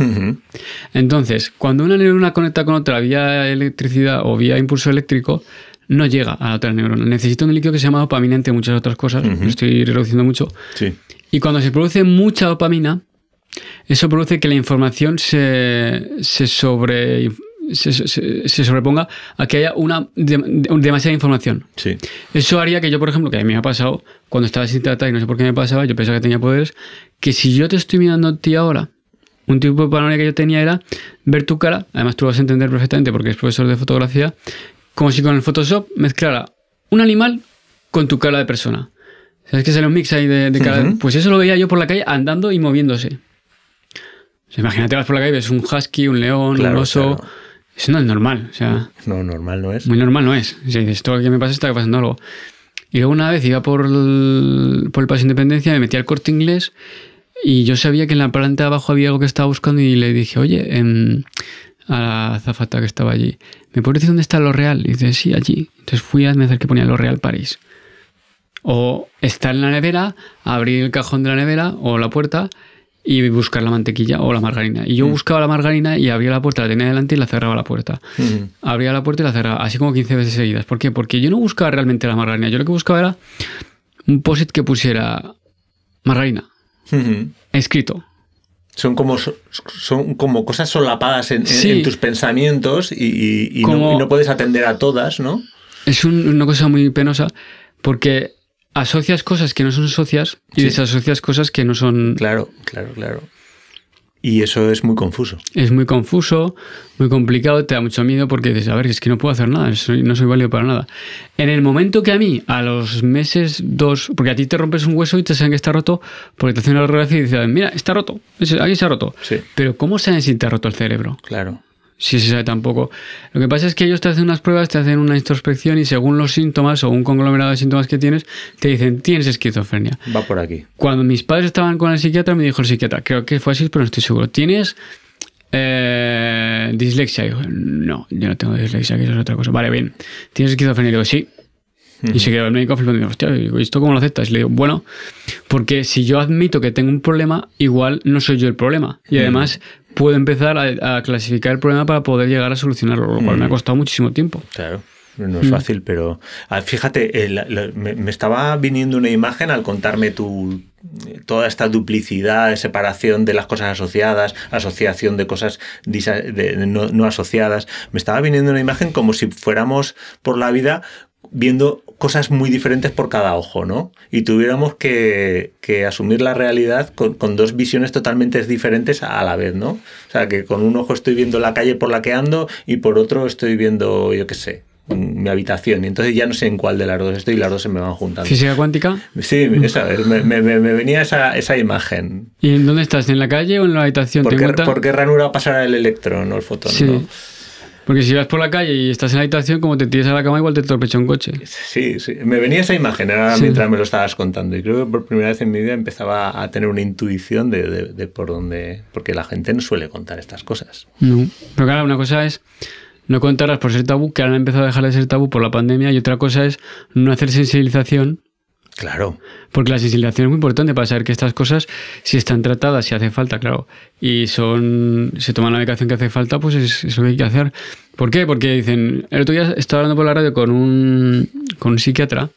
Entonces, cuando una neurona conecta con otra vía electricidad o vía impulso eléctrico, no llega a la otra neurona. Necesita un líquido que se llama dopamina, entre muchas otras cosas. Lo estoy reduciendo mucho. Sí. Y cuando se produce mucha dopamina, eso produce que la información se, se sobre. Se, se- se sobreponga a que haya una de- de- demasiada información. Sí. Eso haría que yo, por ejemplo, que a mí me ha pasado, cuando estaba sin tratar y no sé por qué me pasaba, yo pensaba que tenía poderes, que si yo te estoy mirando a ti ahora, un tipo de paranoia que yo tenía era ver tu cara, además tú lo vas a entender perfectamente porque es profesor de fotografía, como si con el Photoshop mezclara un animal con tu cara de persona. ¿Sabes que sale un mix ahí de, de cara? Ujú. Pues eso lo veía yo por la calle andando y moviéndose. O sea, imagínate, vas por la calle ves un husky, un león, Claro, un oso. claro. Eso no es normal. O sea, No, normal no es. muy normal no es. O sea, dices, todo lo que me pasa está pasando algo. Y luego una vez iba por el, por el Paso Independencia, me metí al corte inglés y yo sabía que en la planta de abajo había algo que estaba buscando y le dije, oye, em, a la azafata que estaba allí, ¿me puedes decir dónde está lo real? Y dice, sí, allí. Entonces fui a hacer que ponía lo real París. O estar en la nevera, abrir el cajón de la nevera o la puerta y buscar la mantequilla o la margarina. Y yo buscaba la margarina y abría la puerta, la tenía delante y la cerraba la puerta Ujú. abría la puerta y la cerraba, así como 15 veces seguidas. ¿Por qué? Porque yo no buscaba realmente la margarina, yo lo que buscaba era un post que pusiera margarina, Ujú. escrito. Son como, so- son como cosas solapadas en, en- Sí. en tus pensamientos y, y- y no, y no puedes atender a todas, ¿no? Es un- una cosa muy penosa porque asocias cosas que no son socias y Sí. desasocias cosas que no son... Claro, claro, claro. Y eso es muy confuso. Es muy confuso, muy complicado, te da mucho miedo porque dices, a ver, es que no puedo hacer nada, soy- no soy válido para nada. En el momento que a mí, a los meses, dos, porque a ti te rompes un hueso y te saben que está roto, porque te hacen una radiografía y dicen, mira, está roto, aquí se ha roto. Sí. Pero ¿cómo saben si te ha roto el cerebro? Claro. Si se sabe tampoco. Lo que pasa es que ellos te hacen unas pruebas, te hacen una introspección y según los síntomas o un conglomerado de síntomas que tienes, te dicen, tienes esquizofrenia. Va por aquí. Cuando mis padres estaban con el psiquiatra, me dijo el psiquiatra, creo que fue así, pero no estoy seguro. ¿Tienes eh, dislexia? Y digo, no, yo no tengo dislexia, que eso es otra cosa. Vale, bien. ¿Tienes esquizofrenia? Y digo, sí. Y se quedó el médico flipando hostia, y digo, ¿y esto cómo lo aceptas? Y le digo, bueno, porque si yo admito que tengo un problema, igual no soy yo el problema. Y además puedo empezar a, a clasificar el problema para poder llegar a solucionarlo, lo cual me ha costado muchísimo tiempo. Claro. No Mm. es fácil, pero ah, fíjate, eh, me, me estaba viniendo una imagen al contarme tu, toda esta duplicidad, separación de las cosas asociadas, asociación de cosas disa- de- no, no asociadas. Me estaba viniendo una imagen como si fuéramos por la vida viendo cosas muy diferentes por cada ojo, ¿no? Y tuviéramos que, que asumir la realidad con, con dos visiones totalmente diferentes a la vez, ¿no? O sea, que con un ojo estoy viendo la calle por la que ando y por otro estoy viendo, yo qué sé, mi habitación. Y entonces ya no sé en cuál de las dos estoy y las dos se me van juntando. Física cuántica. Sí, esa, me, me- venía esa, esa imagen. ¿Y en dónde estás? ¿En la calle o en la habitación? ¿Por ¿Te qué, por qué ranura pasará el electrón o el fotón? Sí. no? Porque si vas por la calle y estás en la habitación, como te tires a la cama, igual te torpecha un coche. Sí, sí. Me venía esa imagen ahora Sí. mientras me lo estabas contando. Y creo que por primera vez en mi vida empezaba a tener una intuición de, de- de por dónde. Porque la gente no suele contar estas cosas. No. Pero claro, una cosa es no contarlas por ser tabú, que ahora han empezado a dejar de ser tabú por la pandemia, y otra cosa es no hacer sensibilización, Claro. porque la sensibilización es muy importante para saber que estas cosas, si están tratadas, si hace falta, claro, y son se toman la medicación que hace falta, pues es, es lo que hay que hacer. ¿Por qué? Porque dicen, el otro día estaba hablando por la radio con un, con un psiquiatra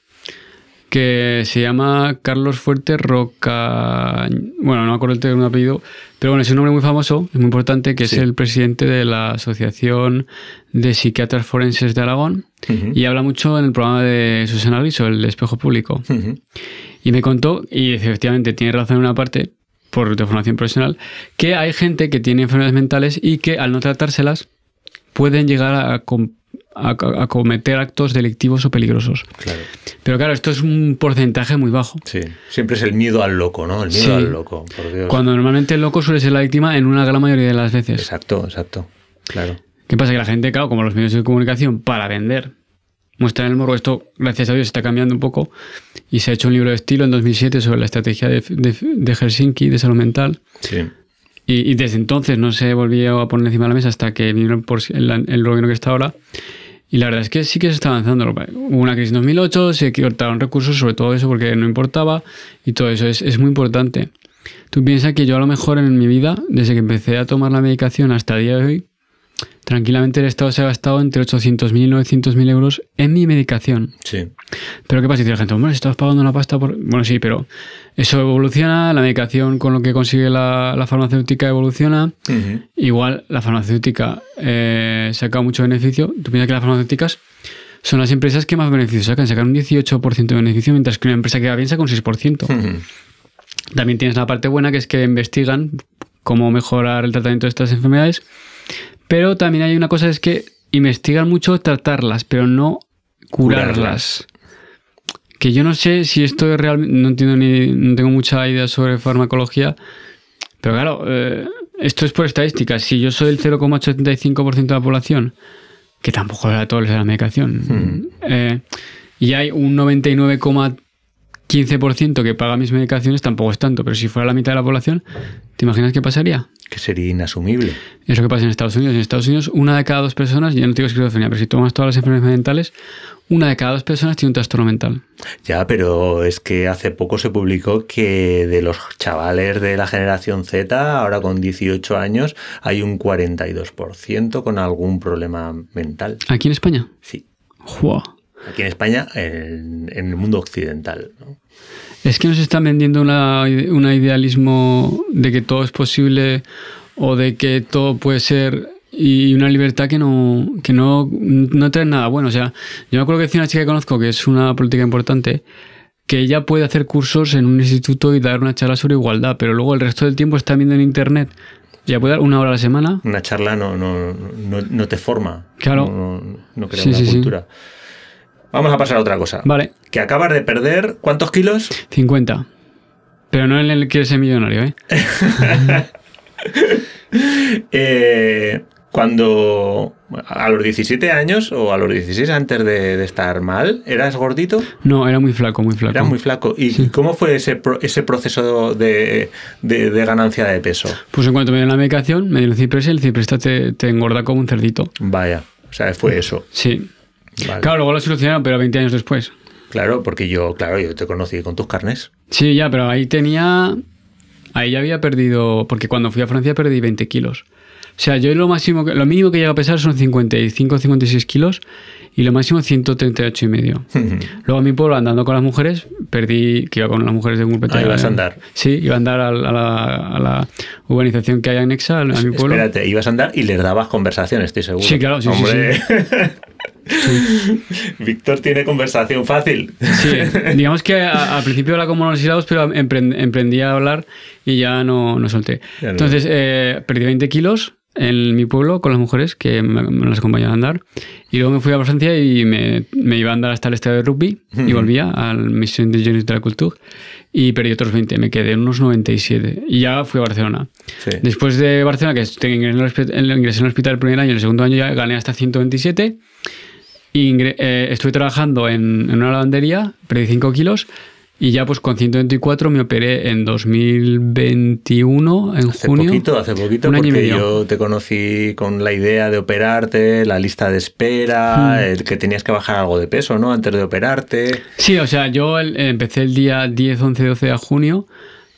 que se llama Carlos Fuerte Roca. Bueno, no me acuerdo el segundo apellido, pero bueno, es un nombre muy famoso, es muy importante, que Sí. es el presidente de la Asociación de Psiquiatras Forenses de Aragón y habla mucho en el programa de Susana Griso, el espejo público. Y me contó, y efectivamente tiene razón en una parte, por de formación profesional, que hay gente que tiene enfermedades mentales y que al no tratárselas pueden llegar a, com- a, a cometer actos delictivos o peligrosos. Claro. Pero claro, esto es un porcentaje muy bajo. Sí. Siempre es el miedo al loco, ¿no? El miedo Sí. al loco, por Dios. Cuando normalmente el loco suele ser la víctima en una gran mayoría de las veces. Exacto, exacto. Claro. ¿Qué pasa? Que la gente, claro, como los medios de comunicación, para vender, muestran el morbo. Esto, gracias a Dios, está cambiando un poco. Y se ha hecho un libro de estilo en 2007 sobre la estrategia de, de- de Helsinki de salud mental. Sí. Y, desde entonces no se volvió a poner encima de la mesa hasta que vino por el, el gobierno que está ahora. Y la verdad es que sí que se está avanzando. Hubo una crisis en 2008, se cortaron recursos, sobre todo eso porque no importaba. Y todo eso es, es muy importante. Tú piensas que yo a lo mejor en mi vida, desde que empecé a tomar la medicación hasta el día de hoy, tranquilamente el Estado se ha gastado entre 800.000 y 900.000 euros en mi medicación. Sí. Pero ¿qué pasa? Dice la gente, hombre, estás pagando una pasta por... Bueno, sí, pero eso evoluciona, la medicación con lo que consigue la, la farmacéutica evoluciona. Igual la farmacéutica eh, saca mucho beneficio. Tú piensas que las farmacéuticas son las empresas que más beneficios sacan, sacan un 18% de beneficio, mientras que una empresa que va bien saca un 6%. Ujú. También tienes la parte buena que es que investigan cómo mejorar el tratamiento de estas enfermedades. Pero también hay una cosa, es que investigan mucho tratarlas, pero no curarlas. Curarlas. Que yo no sé si esto es realmente, no entiendo ni, no tengo mucha idea sobre farmacología, pero claro, eh, esto es por estadística. Si yo soy el 0,85% de la población, que tampoco era todo de la medicación, eh, y hay un 99,15% que paga mis medicaciones, tampoco es tanto, pero si fuera la mitad de la población, ¿te imaginas qué pasaría? Que sería inasumible. Es lo que pasa en Estados Unidos. En Estados Unidos, una de cada dos personas, ya no digo esquizofrenia, pero si tomas todas las enfermedades mentales, una de cada dos personas tiene un trastorno mental. Ya, pero es que hace poco se publicó que de los chavales de la generación Z, ahora con 18 años, hay un 42% con algún problema mental. ¿Aquí en España? Sí. Aquí en España, en, en el mundo occidental. ¿no? Es que nos están vendiendo una, un idealismo de que todo es posible o de que todo puede ser y una libertad que no, que no, no trae nada bueno. O sea, yo me acuerdo que decía una chica que conozco que es una política importante que ella puede hacer cursos en un instituto y dar una charla sobre igualdad, pero luego el resto del tiempo está viendo en internet. Ya puede dar una hora a la semana. Una charla no, no, no, no te forma. Claro. No, no- no crea Sí, una sí, sí. Vamos a pasar a otra cosa. Vale, Que acabas de perder, ¿cuántos kilos? 50. Pero no en el que ser millonario, ¿eh? Eh, cuando a los 17 años o a los 16 antes de, de estar mal, ¿eras gordito? No, era muy flaco, muy flaco. Eras muy flaco. ¿Y cómo fue ese, pro- ese proceso de, de- de ganancia de peso? Pues en cuanto me dieron la medicación, me dieron ciprés y el cipresta te, te engorda como un cerdito. Vaya, o sea, fue eso. Sí. Vale. Claro, luego lo solucionaron, pero 20 años después. Claro, porque yo, claro, yo te conocí con tus carnes. Sí, ya, pero ahí tenía. Ahí ya había perdido. Porque cuando fui a Francia perdí 20 kilos. O sea, yo lo máximo lo mínimo que llega a pesar son 55 56 kilos y lo máximo 138 y medio. Luego a mi pueblo andando con las mujeres, perdí, que iba con las mujeres de un grupo Ah, ibas a andar. Sí, iba a andar a la, a la- a la urbanización que hay anexa a mi pueblo. Espérate, ibas a andar y les dabas conversación, estoy seguro. Sí, claro, sí, sí, Víctor tiene conversación fácil. Sí, digamos que a- al principio era como los hilados, pero empren- emprendí a hablar y ya no, no solté. Ya no. Entonces, eh, perdí 20 kilos en mi pueblo con las mujeres que me, me las acompañaban a andar. Y luego me fui a Francia y me, me iba a andar hasta el estadio de rugby y volvía al Mission de Jeunes de la Culture. Y perdí otros 20, me quedé en unos 97. Y ya fui a Barcelona. Sí. Después de Barcelona, que ingresé en el hospital el primer año, el segundo año ya gané hasta 127. Y eh, estuve trabajando en, en una lavandería, perdí 5 kilos. Y ya pues con 124 me operé en 2021, en Hace junio. poquito, hace poquito, porque yo te conocí con la idea de operarte, la lista de espera, Hmm. el que tenías que bajar algo de peso, ¿no? Antes de operarte. Sí, o sea, yo el- empecé el día 10, 11, 12 de junio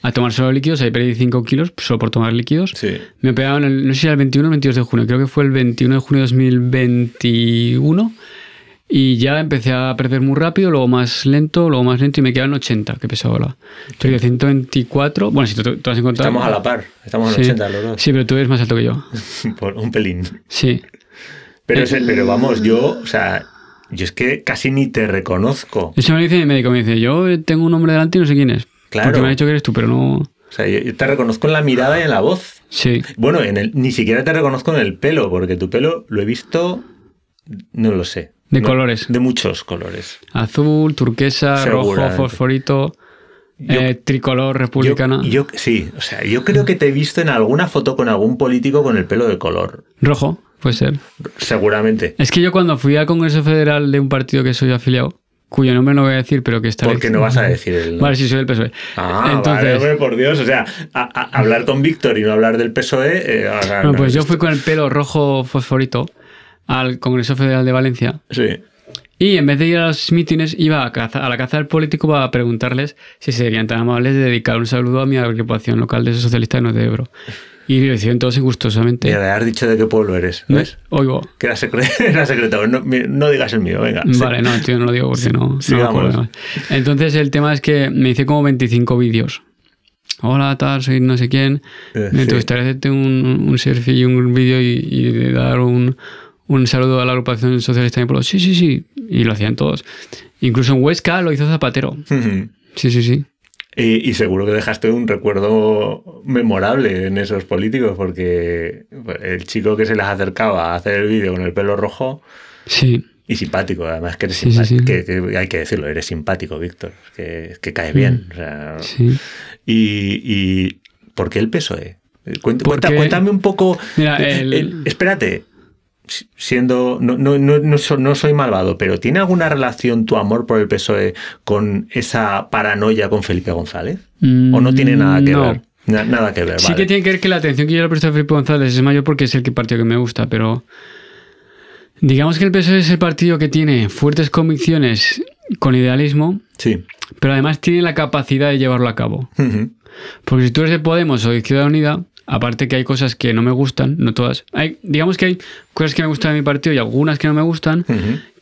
a tomar solo líquidos, ahí perdí 5 kilos solo por tomar líquidos. Sí. Me operaron, el, no sé si era el 21 o el 22 de junio, creo que fue el 21 de junio de 2021. Y ya empecé a perder muy rápido, luego más lento, luego más lento y me quedaron 80, que pesaba ahora. Perdí 124. Bueno, si tú, tú has encontrado. Estamos a la par, estamos en Sí. 80 los dos. Sí, pero tú eres más alto que yo. Por un pelín. Sí. Pero, es- pero vamos, yo, o sea, yo es que casi ni te reconozco. Eso me lo dice mi médico, me dice, yo tengo un hombre delante y no sé quién es. Claro. Porque me ha dicho que eres tú, pero no... O sea, yo yo te reconozco en la mirada y en la voz. Sí. Bueno, en el, ni siquiera te reconozco en el pelo, porque tu pelo lo he visto No lo sé. De No- colores. De muchos colores. Azul, turquesa, rojo, fosforito, Yo- eh, tricolor republicana. Yo, yo- sí, o sea, yo creo que te he visto en alguna foto con algún político con el pelo de color. Rojo, puede ser. Seguramente. Es que yo cuando fui al Congreso Federal de un partido que soy afiliado, cuyo nombre no voy a decir, pero que está... Porque no vas a decir el nombre. Vale, sí, soy del PSOE. Ah, Entonces, vale, hombre, por Dios. O sea, a- a- hablar con Víctor y no hablar del PSOE. eh, o sea, bueno, no, pues yo fui con el pelo rojo fosforito al Congreso Federal de Valencia Sí. y en vez de ir a los mítines iba a, caza- a la caza del político para preguntarles si serían tan amables de dedicar un saludo a mi agrupación local de socialista de Norte de Ebro. Y lo hicieron todos ingustosamente. Mira, has dicho de qué pueblo eres. ¿Ves? Oigo. Que era, secre- era secreto. No, no digas el mío, venga. Vale, no, tío, no lo digo porque no, no me. Entonces el tema es que me hice como 25 vídeos. Hola, tal, soy no sé quién. Eh, Me sí. gustaría hacerte un, un selfie y un vídeo y, y de dar un, un saludo a la agrupación socialista de mi pueblo. Sí, sí, sí. Y lo hacían todos. Incluso en Huesca lo hizo Zapatero. Sí, sí, sí. Y, y seguro que dejaste un recuerdo memorable en esos políticos, porque el chico que se les acercaba a hacer el vídeo con el pelo rojo Sí. y simpático, además que eres Sí, sí. Que, que hay que decirlo, eres simpático, Víctor, que, que cae bien. o sea, Mm. Sí. y, y ¿por qué el PSOE? Cuenta- Porque- cuéntame un poco. Mira, el- el- espérate. Si- Siendo. No, no, no, no so- no soy malvado, pero ¿tiene alguna relación tu amor por el PSOE con esa paranoia con Felipe González? ¿O no tiene nada que Mm, no. ver? Na- nada que ver, Sí vale. que tiene que ver que la atención que yo le presto a Felipe González es mayor porque es el que partido que me gusta, pero digamos que el PSOE es el partido que tiene fuertes convicciones con idealismo, Sí. pero además tiene la capacidad de llevarlo a cabo. Porque si tú eres de Podemos o de Izquierda Unida, aparte que hay cosas que no me gustan, no todas, hay, digamos que hay cosas que me gustan de mi partido y algunas que no me gustan,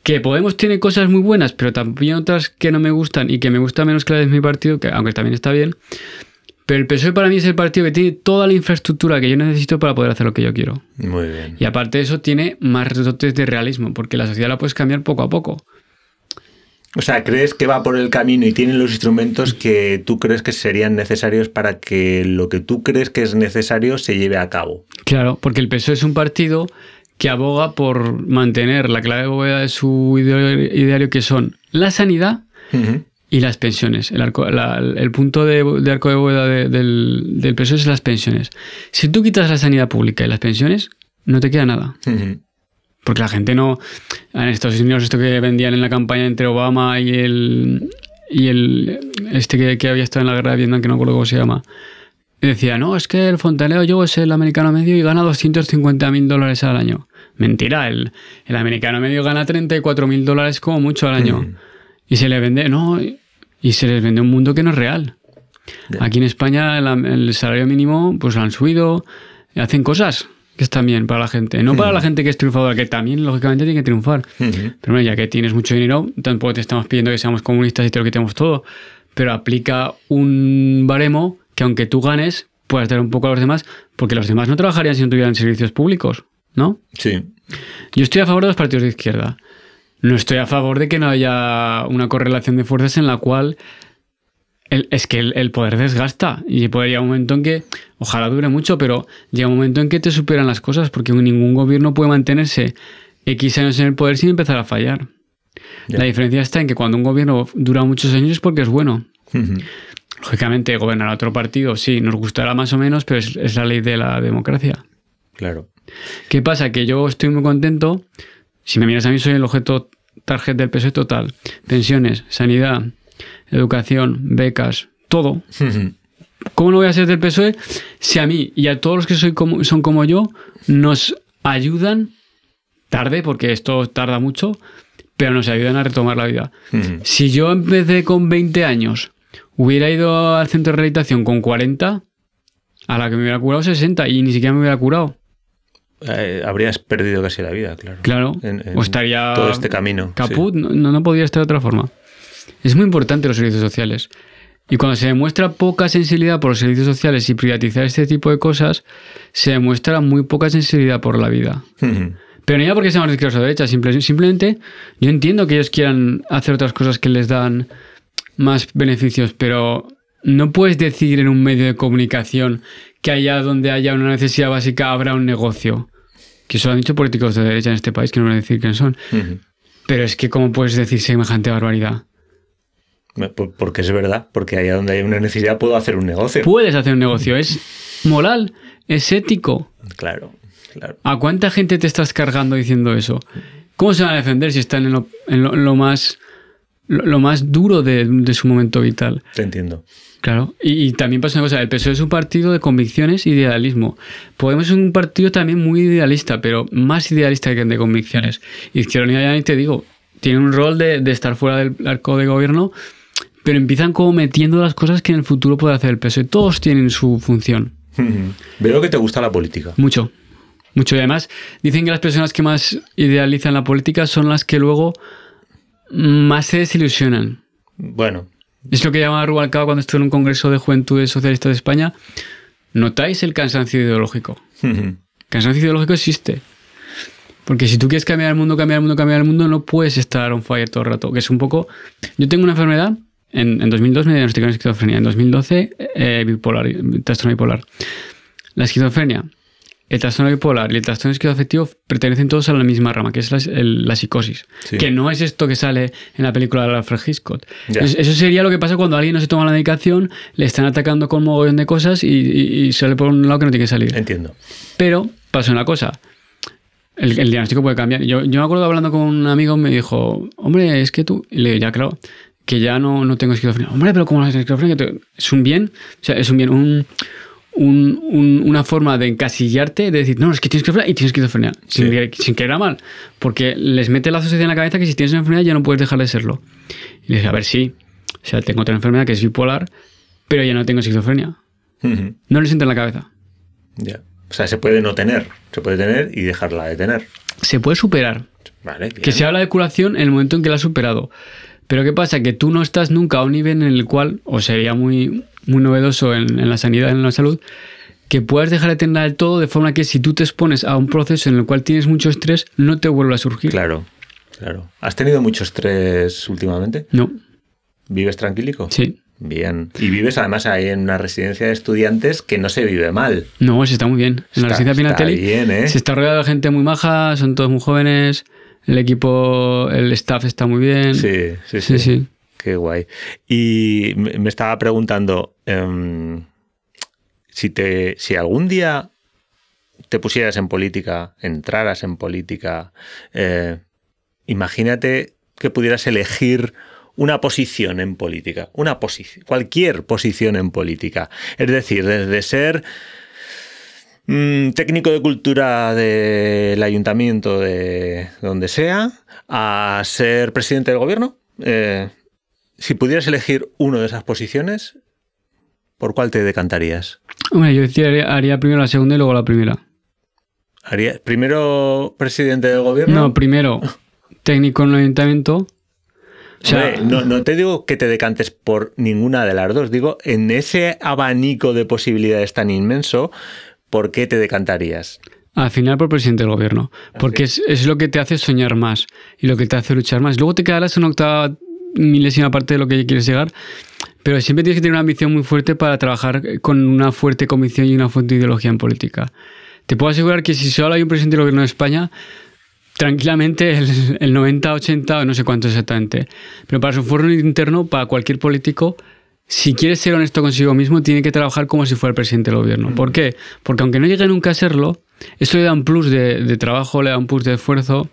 que Podemos tiene cosas muy buenas, pero también otras que no me gustan y que me gustan menos que las de mi partido, que aunque también está bien. Pero el PSOE para mí es el partido que tiene toda la infraestructura que yo necesito para poder hacer lo que yo quiero. Muy bien. Y aparte de eso, tiene más dotes de realismo, porque la sociedad la puedes cambiar poco a poco. O sea, ¿crees que va por el camino y tiene los instrumentos que tú crees que serían necesarios para que lo que tú crees que es necesario se lleve a cabo? Claro, porque el PSOE es un partido que aboga por mantener la clave de bóveda de su ideario, que son la sanidad Ujú. y las pensiones. El, arco- la- el punto de, de arco de bóveda de- del, del PSOE es las pensiones. Si tú quitas la sanidad pública y las pensiones, no te queda nada. Ujú. Porque la gente no. En Estados Unidos, esto que vendían en la campaña entre Obama y el. Y el. Este que, que había estado en la guerra de Vietnam, que no recuerdo cómo se llama. Y decía, no, es que el fontanero yo es el americano medio y gana 250 mil dólares al año. Mentira, el, el americano medio gana 34 mil dólares como mucho al año. Mm. Y se le vende, no, y se les vende un mundo que no es real. Aquí en España el, el salario mínimo pues lo han subido, hacen cosas que están bien para la gente. No para la gente que es triunfadora, que también lógicamente tiene que triunfar. Ujú. Pero bueno, ya que tienes mucho dinero, tampoco te estamos pidiendo que seamos comunistas y te lo quitemos todo. Pero aplica un baremo que aunque tú ganes, puedas dar un poco a los demás, porque los demás no trabajarían si no tuvieran servicios públicos, ¿no? Sí. Yo estoy a favor de los partidos de izquierda. No estoy a favor de que no haya una correlación de fuerzas en la cual el- es que el, el poder desgasta y puede llegar un momento en que, ojalá dure mucho, pero llega un momento en que te superan las cosas porque ningún gobierno puede mantenerse X años en el poder sin empezar a fallar. La diferencia está en que cuando un gobierno dura muchos años es porque es bueno. Lógicamente, gobernar a otro partido, sí, nos gustará más o menos, pero es- es la ley de la democracia. Claro. ¿Qué pasa? Que yo estoy muy contento. Si me miras a mí, soy el objeto target del PSOE total. Pensiones, sanidad, educación, becas, todo. ¿Cómo no voy a ser del PSOE si a mí y a todos los que soy como, son como yo nos ayudan, tarde, porque esto tarda mucho, pero nos ayudan a retomar la vida? Si yo empecé con 20 años, hubiera ido al centro de rehabilitación con 40, a la que me hubiera curado 60 y ni siquiera me hubiera curado. Eh, habrías perdido casi la vida, claro. Claro. En- en o estaría todo este camino. caput, no, no no podría estar de otra forma. Es muy importante los servicios sociales. Y cuando se demuestra poca sensibilidad por los servicios sociales y privatizar este tipo de cosas, se demuestra muy poca sensibilidad por la vida. Pero no ya porque seamos de izquierda o de derecha, simple- simplemente yo entiendo que ellos quieran hacer otras cosas que les dan más beneficios, pero no puedes decir en un medio de comunicación que allá donde haya una necesidad básica habrá un negocio. que eso lo han dicho políticos de derecha en este país, que no voy a decir quiénes son. Pero es que, ¿cómo puedes decir semejante barbaridad? Por- Porque es verdad, porque allá donde hay una necesidad puedo hacer un negocio. Puedes hacer un negocio, es moral, es ético. Claro, claro. ¿A cuánta gente te estás cargando diciendo eso? ¿Cómo se van a defender si están en lo, en lo- lo más, lo, lo más duro de, de su momento vital? Te entiendo. Claro, y, y también pasa una cosa, el PSOE es un partido de convicciones y de idealismo. Podemos es un partido también muy idealista, pero más idealista que de convicciones. Izquierda Unida, ya ni te digo, tiene un rol de, de estar fuera del arco de gobierno, pero empiezan como metiendo las cosas que en el futuro puede hacer el PSOE. Todos tienen su función. Veo que te gusta la política. Mucho. Mucho. Y además, dicen que las personas que más idealizan la política son las que luego más se desilusionan. Bueno, Es lo que llamaba Rubalcaba cuando estuvo en un congreso de juventudes socialistas de España. ¿Notáis el cansancio ideológico? Cansancio ideológico existe. Porque si tú quieres cambiar el mundo, cambiar el mundo, cambiar el mundo, no puedes estar on fire todo el rato. Que es un poco. Yo tengo una enfermedad. En, en 2002 me diagnosticaron esquizofrenia. En 2012, eh, bipolar, trastorno bipolar. La esquizofrenia, el trastorno bipolar y el trastorno esquizoafectivo pertenecen todos a la misma rama, que es la, el- la psicosis. Sí. Que no es esto que sale en la película de Alfred Hitchcock. Es- eso sería lo que pasa cuando alguien no se toma la medicación, le están atacando con mogollón de cosas y, y- y sale por un lado que no tiene que salir. entiendo. Pero pasa una cosa. El, el diagnóstico puede cambiar. Yo, yo me acuerdo hablando con un amigo, me dijo, hombre, es que tú. Y le digo, ya, claro, que ya no, no tengo esquizofrenia. Hombre, pero ¿cómo no tienes esquizofrenia? Es un bien. O sea, es un bien. Un, un- un- una forma de encasillarte, de decir, no, es que tienes esquizofrenia y tienes esquizofrenia. Sin, que- sin querer a mal. Porque les mete la asociación en la cabeza que si tienes una enfermedad ya no puedes dejar de serlo. Y le dije, a ver, sí. O sea, tengo otra enfermedad que es bipolar, pero ya no tengo esquizofrenia. No les entra en la cabeza. Ya. O sea, se puede no tener. Se puede tener y dejarla de tener. Se puede superar. Vale, bien. Que se habla de curación en el momento en que la has superado. Pero ¿qué pasa? Que tú no estás nunca a un nivel en el cual, o sería muy, muy novedoso en, en la sanidad, en la salud, que puedas dejar de tenerla del todo de forma que si tú te expones a un proceso en el cual tienes mucho estrés, no te vuelva a surgir. Claro, claro. ¿Has tenido mucho estrés últimamente? No, ¿Vives tranquilico? sí. Bien. Y vives además ahí en una residencia de estudiantes que no se vive mal. No, se está muy bien. En la Está- residencia está Pinatelli bien, ¿eh? se está rodeado de gente muy maja, son todos muy jóvenes, el equipo, el staff está muy bien. Sí, sí, sí. sí. sí. Qué guay. Y me me estaba preguntando em, si, te, si algún día te pusieras en política, entraras en política, eh, imagínate que pudieras elegir una posición en política, una posición, cualquier posición en política. Es decir, desde ser mm, técnico de cultura del ayuntamiento de donde sea a ser presidente del gobierno. eh, si pudieras elegir una de esas posiciones, ¿por cuál te decantarías? Hombre, yo decía, haría, haría primero la segunda y luego la primera. ¿Haría primero presidente del gobierno? No, primero técnico en el ayuntamiento. O sea, Hombre, no, no te digo que te decantes por ninguna de las dos, digo, en ese abanico de posibilidades tan inmenso, ¿por qué te decantarías? al final por presidente del gobierno. Porque es, es lo que te hace soñar más y lo que te hace luchar más. Luego te quedarás una octava milésima parte de lo que quieres llegar, pero siempre tienes que tener una ambición muy fuerte para trabajar con una fuerte convicción y una fuerte ideología en política. Te puedo asegurar que si solo hay un presidente del gobierno de España, tranquilamente el, el 90, 80, no sé cuánto exactamente, pero para su foro interno, para cualquier político, si quiere ser honesto consigo mismo, tiene que trabajar como si fuera el presidente del gobierno. ¿Por qué? Porque aunque no llegue nunca a serlo, esto le da un plus de, de trabajo, le da un plus de esfuerzo.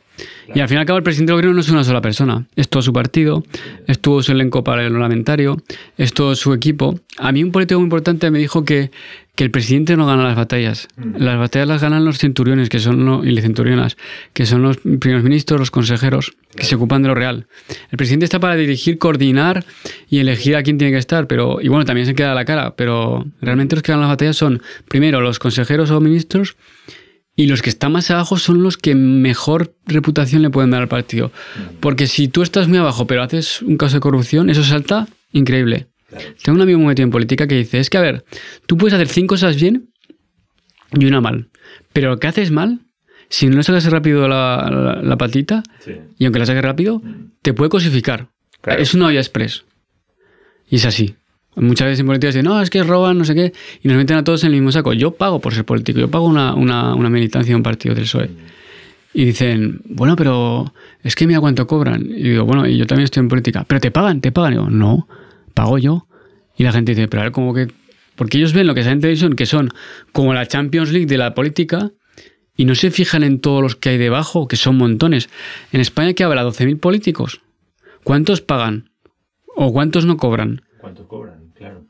Y al fin y al cabo, el presidente del gobierno no es una sola persona. Es todo su partido, es todo su elenco parlamentario, es todo su equipo. A mí, un político muy importante me dijo que, que el presidente no gana las batallas. Las batallas las ganan los centuriones que son lo- y las centurionas, que son los primeros ministros, los consejeros, que se ocupan de lo real. El presidente está para dirigir, coordinar y elegir a quién tiene que estar, pero y bueno, también se queda la cara, pero realmente los que ganan las batallas son primero los consejeros o ministros y los que están más abajo son los que mejor reputación le pueden dar al partido. Porque si tú estás muy abajo pero haces un caso de corrupción, eso salta increíble. Tengo un amigo muy metido en política que dice, es que a ver, tú puedes hacer cinco cosas bien y una mal, pero lo que haces mal, si no sacas rápido la, la- la patita, y aunque la saques rápido, te puede cosificar. Claro. Es una olla express. Y es así. Muchas veces en política dicen, no, es que roban, no sé qué, y nos meten a todos en el mismo saco. Yo pago por ser político, yo pago una, una, una militancia un partido del PSOE. Y dicen, bueno, pero es que mira cuánto cobran. Y digo, bueno, y yo también estoy en política. Pero te pagan, te pagan. Y digo, no, pago yo. Y la gente dice, pero a ver, como que. Porque ellos ven lo que sale en televisión, que son como la Champions League de la política, y no se fijan en todos los que hay debajo, que son montones. En España que habrá 12.000 políticos. ¿Cuántos pagan? ¿O cuántos no cobran? ¿Cuánto cobran? Claro.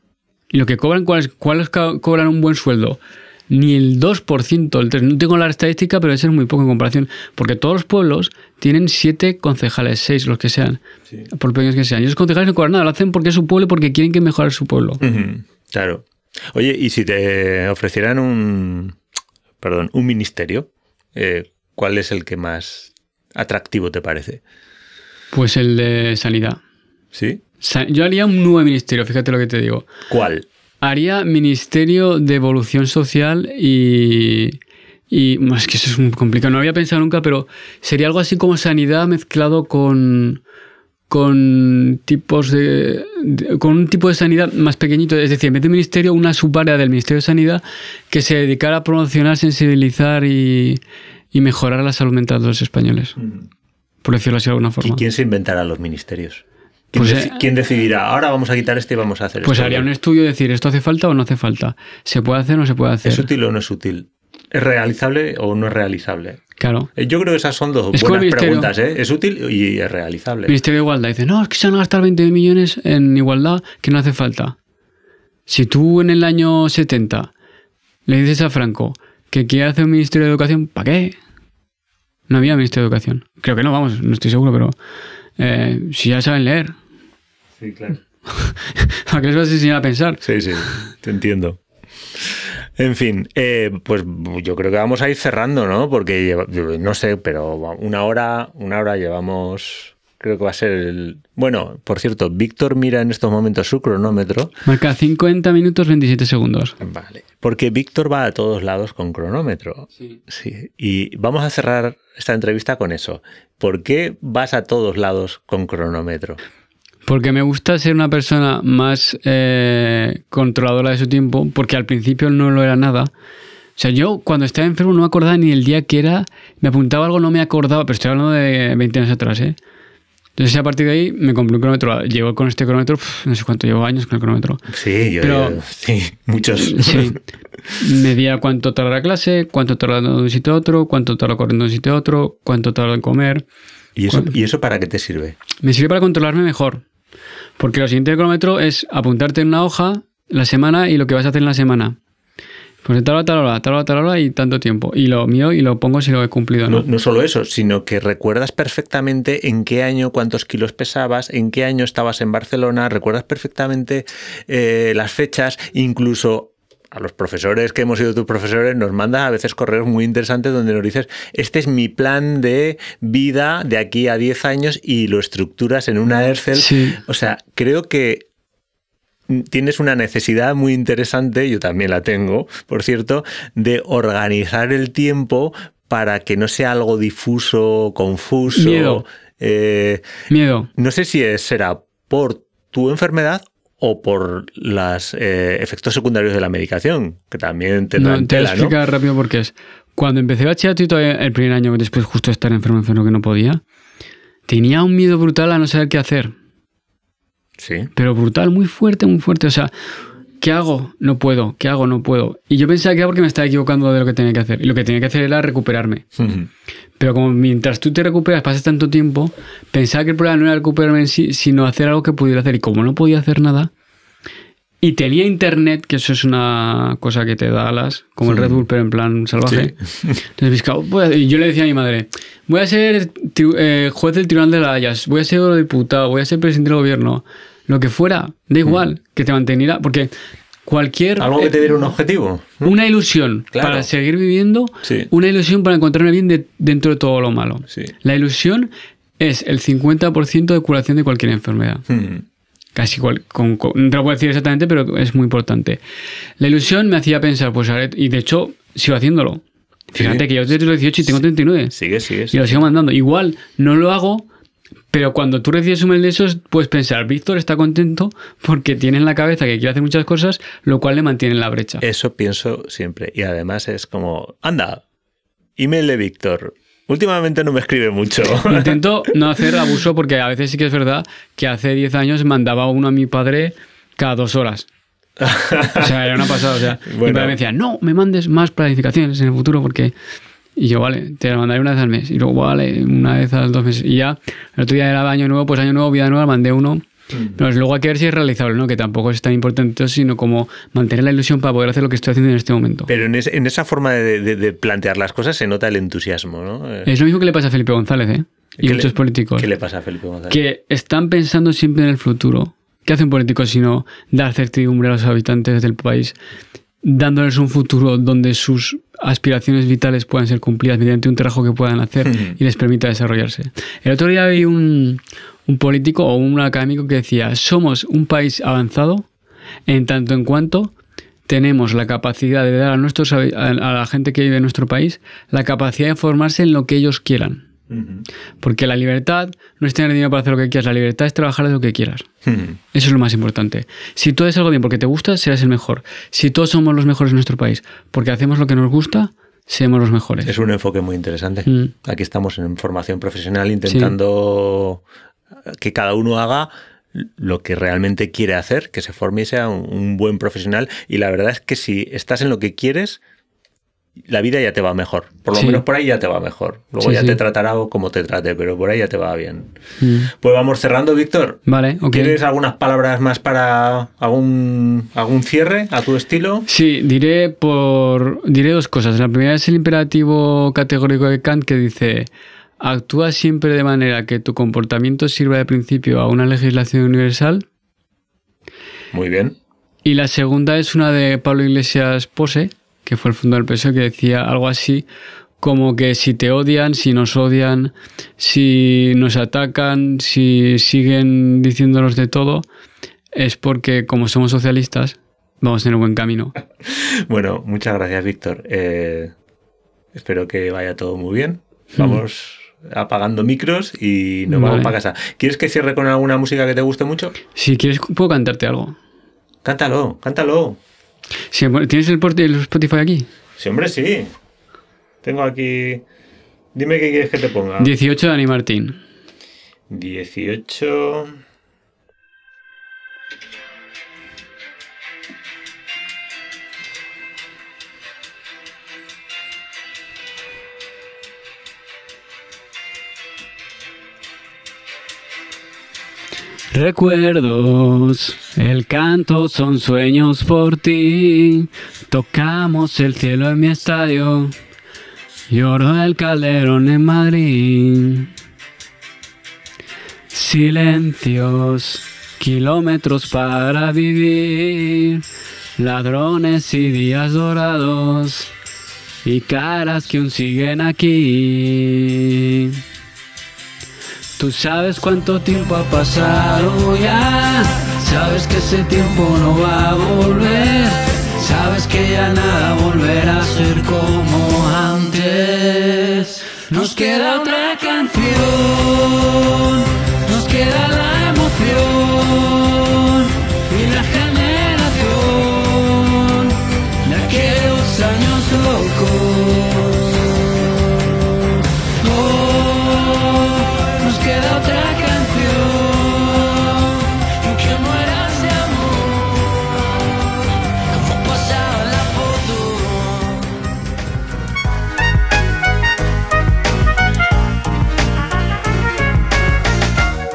Y lo que cobran, ¿cuáles, cuáles ca- cobran un buen sueldo? Ni el 2%, el 3%. No tengo la estadística, pero eso es muy poco en comparación. Porque todos los pueblos tienen siete concejales, seis, los que sean, Sí. por pequeños que sean. Y esos concejales no cobran nada, lo hacen porque es su pueblo y porque quieren que mejore su pueblo. Claro. Oye, y si te ofrecieran un, perdón, un ministerio, eh, ¿cuál es el que más atractivo te parece? Pues el de sanidad. ¿Sí? Yo haría un nuevo ministerio, fíjate lo que te digo. ¿Cuál? Haría Ministerio de Evolución Social y. Y es que eso es muy complicado, no había pensado nunca, pero sería algo así como sanidad mezclado con. con tipos de, de- con un tipo de sanidad más pequeñito, es decir, en vez de ministerio, una subárea del Ministerio de Sanidad que se dedicara a promocionar, sensibilizar y, y mejorar la salud mental de los españoles, por decirlo así de alguna ¿Y forma. quién se inventará los ministerios? ¿Quién, Pues, deci- eh, quién decidirá? Ahora vamos a quitar este y vamos a hacer Pues esto. haría un estudio de decir, ¿esto hace falta o no hace falta? ¿Se puede hacer o no se puede hacer? ¿Es útil o no es útil? ¿Es realizable o no es realizable? Claro. Eh, Yo creo que esas son dos Es el buenas preguntas. ¿eh? ¿Es útil y es realizable? Ministerio de Igualdad dice, no, es que se van a gastar 20 millones en igualdad que no hace falta. Si tú en el año 70 le dices a Franco que quiere hacer un Ministerio de Educación, ¿para qué? No había Ministerio de Educación. Creo que no, vamos, no estoy seguro, pero eh, si ya saben leer, Sí, claro. ¿a qué les vas a enseñar a pensar? Sí, sí, te entiendo. En fin, eh, pues yo creo que vamos a ir cerrando, ¿no? Porque lleva- no sé, pero una hora, una hora llevamos. Creo que va a ser el. Bueno, por cierto, Víctor mira en estos momentos su cronómetro. Marca 50 minutos 27 segundos. Vale. Porque Víctor va a todos lados con cronómetro. Sí. Sí. Y vamos a cerrar esta entrevista con eso. ¿Por qué vas a todos lados con cronómetro? Porque me gusta ser una persona más eh, controladora de su tiempo, porque al principio no lo era nada. O sea, yo cuando estaba enfermo no me acordaba ni el día que era, me apuntaba algo, no me acordaba, pero estoy hablando de 20 años atrás, ¿eh? Entonces a partir de ahí me compré un cronómetro. Llevo con este cronómetro, no sé cuánto, llevo años con el cronómetro. Sí, yo, Pero- yo- sí, muchos. Sí. Medía cuánto tarda la clase, cuánto tarda de un sitio a otro, cuánto tarda corriendo de un sitio a otro, cuánto tarda en comer. ¿Y eso, ¿Y eso para qué te sirve? Me sirve para controlarme mejor. Porque lo siguiente del cronómetro es apuntarte en una hoja la semana y lo que vas a hacer en la semana. Pues tal hora, tal hora, tal hora, tal hora y tanto tiempo. Y lo mío y lo pongo si lo he cumplido o No, no. no solo eso, sino que recuerdas perfectamente en qué año cuántos kilos pesabas, en qué año estabas en Barcelona, recuerdas perfectamente eh, las fechas, incluso a los profesores que hemos sido tus profesores nos mandas a veces correos muy interesantes donde nos dices, este es mi plan de vida de aquí a 10 años y lo estructuras en una Excel. Sí. O sea, creo que tienes una necesidad muy interesante, yo también la tengo, por cierto, de organizar el tiempo para que no sea algo difuso, confuso. Miedo. Eh, Miedo. no sé si es- será por tu enfermedad o por los efectos secundarios de la medicación, que también No, tendrán te voy a tela, ¿no? explicar rápido por qué es. Cuando empecé bachillerato el primer año, después justo de estar enfermo, enfermo que no podía, tenía un miedo brutal a no saber qué hacer. Sí. Pero brutal, muy fuerte, muy fuerte. O sea, ¿qué hago? No puedo. ¿Qué hago? No puedo. Y yo pensaba que era porque me estaba equivocando de lo que tenía que hacer. Y lo que tenía que hacer era recuperarme. Pero como mientras tú te recuperas, pasas tanto tiempo, pensaba que el problema no era recuperarme en sí, sino hacer algo que pudiera hacer. Y como no podía hacer nada, y tenía internet, que eso es una cosa que te da alas, como el Red Bull, pero en plan salvaje. Entonces, voy a- y yo le decía a mi madre, voy a ser eh, juez del Tribunal de la Haya, voy a ser eurodiputado, voy a ser presidente del gobierno, lo que fuera, da igual, que te manteniera, porque cualquier... Algo que te eh, diera un objetivo. una ilusión Claro. para seguir viviendo, Sí. una ilusión para encontrarme bien de- dentro de todo lo malo. Sí. La ilusión es el 50% de curación de cualquier enfermedad. Mm. Casi cual, con, con- no te lo puedo decir exactamente, pero es muy importante. La ilusión me hacía pensar, pues y de hecho sigo haciéndolo. Fíjate Sí. que yo desde los 18 y tengo 39. Sigue, sigue. Y lo sigo mandando. Igual no lo hago Pero cuando tú recibes un mail de esos, puedes pensar, Víctor está contento porque tiene en la cabeza que quiere hacer muchas cosas, lo cual le mantiene en la brecha. Eso pienso siempre. Y además es como, anda, email de Víctor. Últimamente no me escribe mucho. Intento no hacer abuso porque a veces sí que es verdad que hace 10 años mandaba uno a mi padre cada dos horas. O sea, era una pasada. O sea, mi padre me decía, no, me mandes más planificaciones en el futuro porque... Y yo, vale, te la mandaré una vez al mes. Y luego, vale, una vez a los dos meses. Y ya, el otro día era año nuevo, pues año nuevo, vida nueva, mandé uno. Pero luego hay que ver si es realizable, ¿no? Que tampoco es tan importante, sino como mantener la ilusión para poder hacer lo que estoy haciendo en este momento. Pero en, es- en esa forma de, de- de plantear las cosas se nota el entusiasmo, ¿no? Eh, Es lo mismo que le pasa a Felipe González, ¿eh? Y ¿qué muchos le- políticos. ¿Qué le pasa a Felipe González? que están pensando siempre en el futuro. ¿Qué hace un político sino dar certidumbre a los habitantes del país, dándoles un futuro donde sus aspiraciones vitales puedan ser cumplidas mediante un trabajo que puedan hacer y les permita desarrollarse? El otro día vi un, un político o un académico que decía, somos un país avanzado en tanto en cuanto tenemos la capacidad de dar a, nuestros, a la gente que vive en nuestro país la capacidad de formarse en lo que ellos quieran. Porque la libertad no es tener dinero para hacer lo que quieras, la libertad es trabajar de lo que quieras. Eso es lo más importante. Si tú haces algo bien porque te gusta, serás el mejor. Si todos somos los mejores en nuestro país porque hacemos lo que nos gusta, seremos los mejores. Es un enfoque muy interesante. Mm. Aquí estamos en formación profesional intentando que cada uno haga lo que realmente quiere hacer, que se forme y sea un, un buen profesional. Y la verdad es que si estás en lo que quieres, la vida ya te va mejor. Por lo Sí. menos por ahí ya te va mejor. Luego Sí, ya sí. te tratará como te trate, pero por ahí ya te va bien. Mm. Pues vamos cerrando, Víctor. Vale, ok. ¿Quieres algunas palabras más para algún, algún cierre a tu estilo? Sí, diré por diré dos cosas. La primera es el imperativo categórico de Kant que dice actúa siempre de manera que tu comportamiento sirva de principio a una legislación universal. Muy bien. Y la segunda es una de Pablo Iglesias Pose, que fue el fundador del PSOE, que decía algo así como que si te odian, si nos odian, si nos atacan, si siguen diciéndonos de todo, es porque como somos socialistas, vamos en el buen camino. Bueno, muchas gracias, Víctor. Eh, espero que vaya todo muy bien. Vamos apagando micros y nos vamos para casa. ¿Quieres que cierre con alguna música que te guste mucho? Si quieres, puedo cantarte algo. Cántalo, cántalo. ¿Tienes el, el Spotify aquí? Sí, hombre, sí. Tengo aquí. Dime qué quieres que te ponga. 18 de Ani Martín. 18. Recuerdos, el canto son sueños por ti. Tocamos el cielo en mi estadio. Lloro el calderón en Madrid. Silencios, kilómetros para vivir. Ladrones y días dorados. Y caras que aún siguen aquí. Tú sabes cuánto tiempo ha pasado ya, sabes que ese tiempo no va a volver, sabes que ya nada volverá a ser como antes. Nos queda otra canción, nos queda la emoción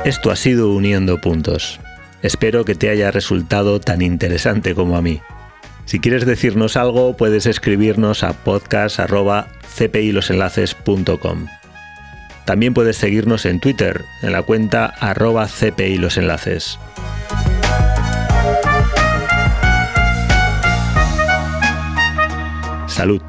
Esto ha sido Uniendo Puntos. Espero que te haya resultado tan interesante como a mí. Si quieres decirnos algo, puedes escribirnos a podcast.cpilosenlaces.com. También puedes seguirnos en Twitter, en la cuenta arroba cpilosenlaces. Salud.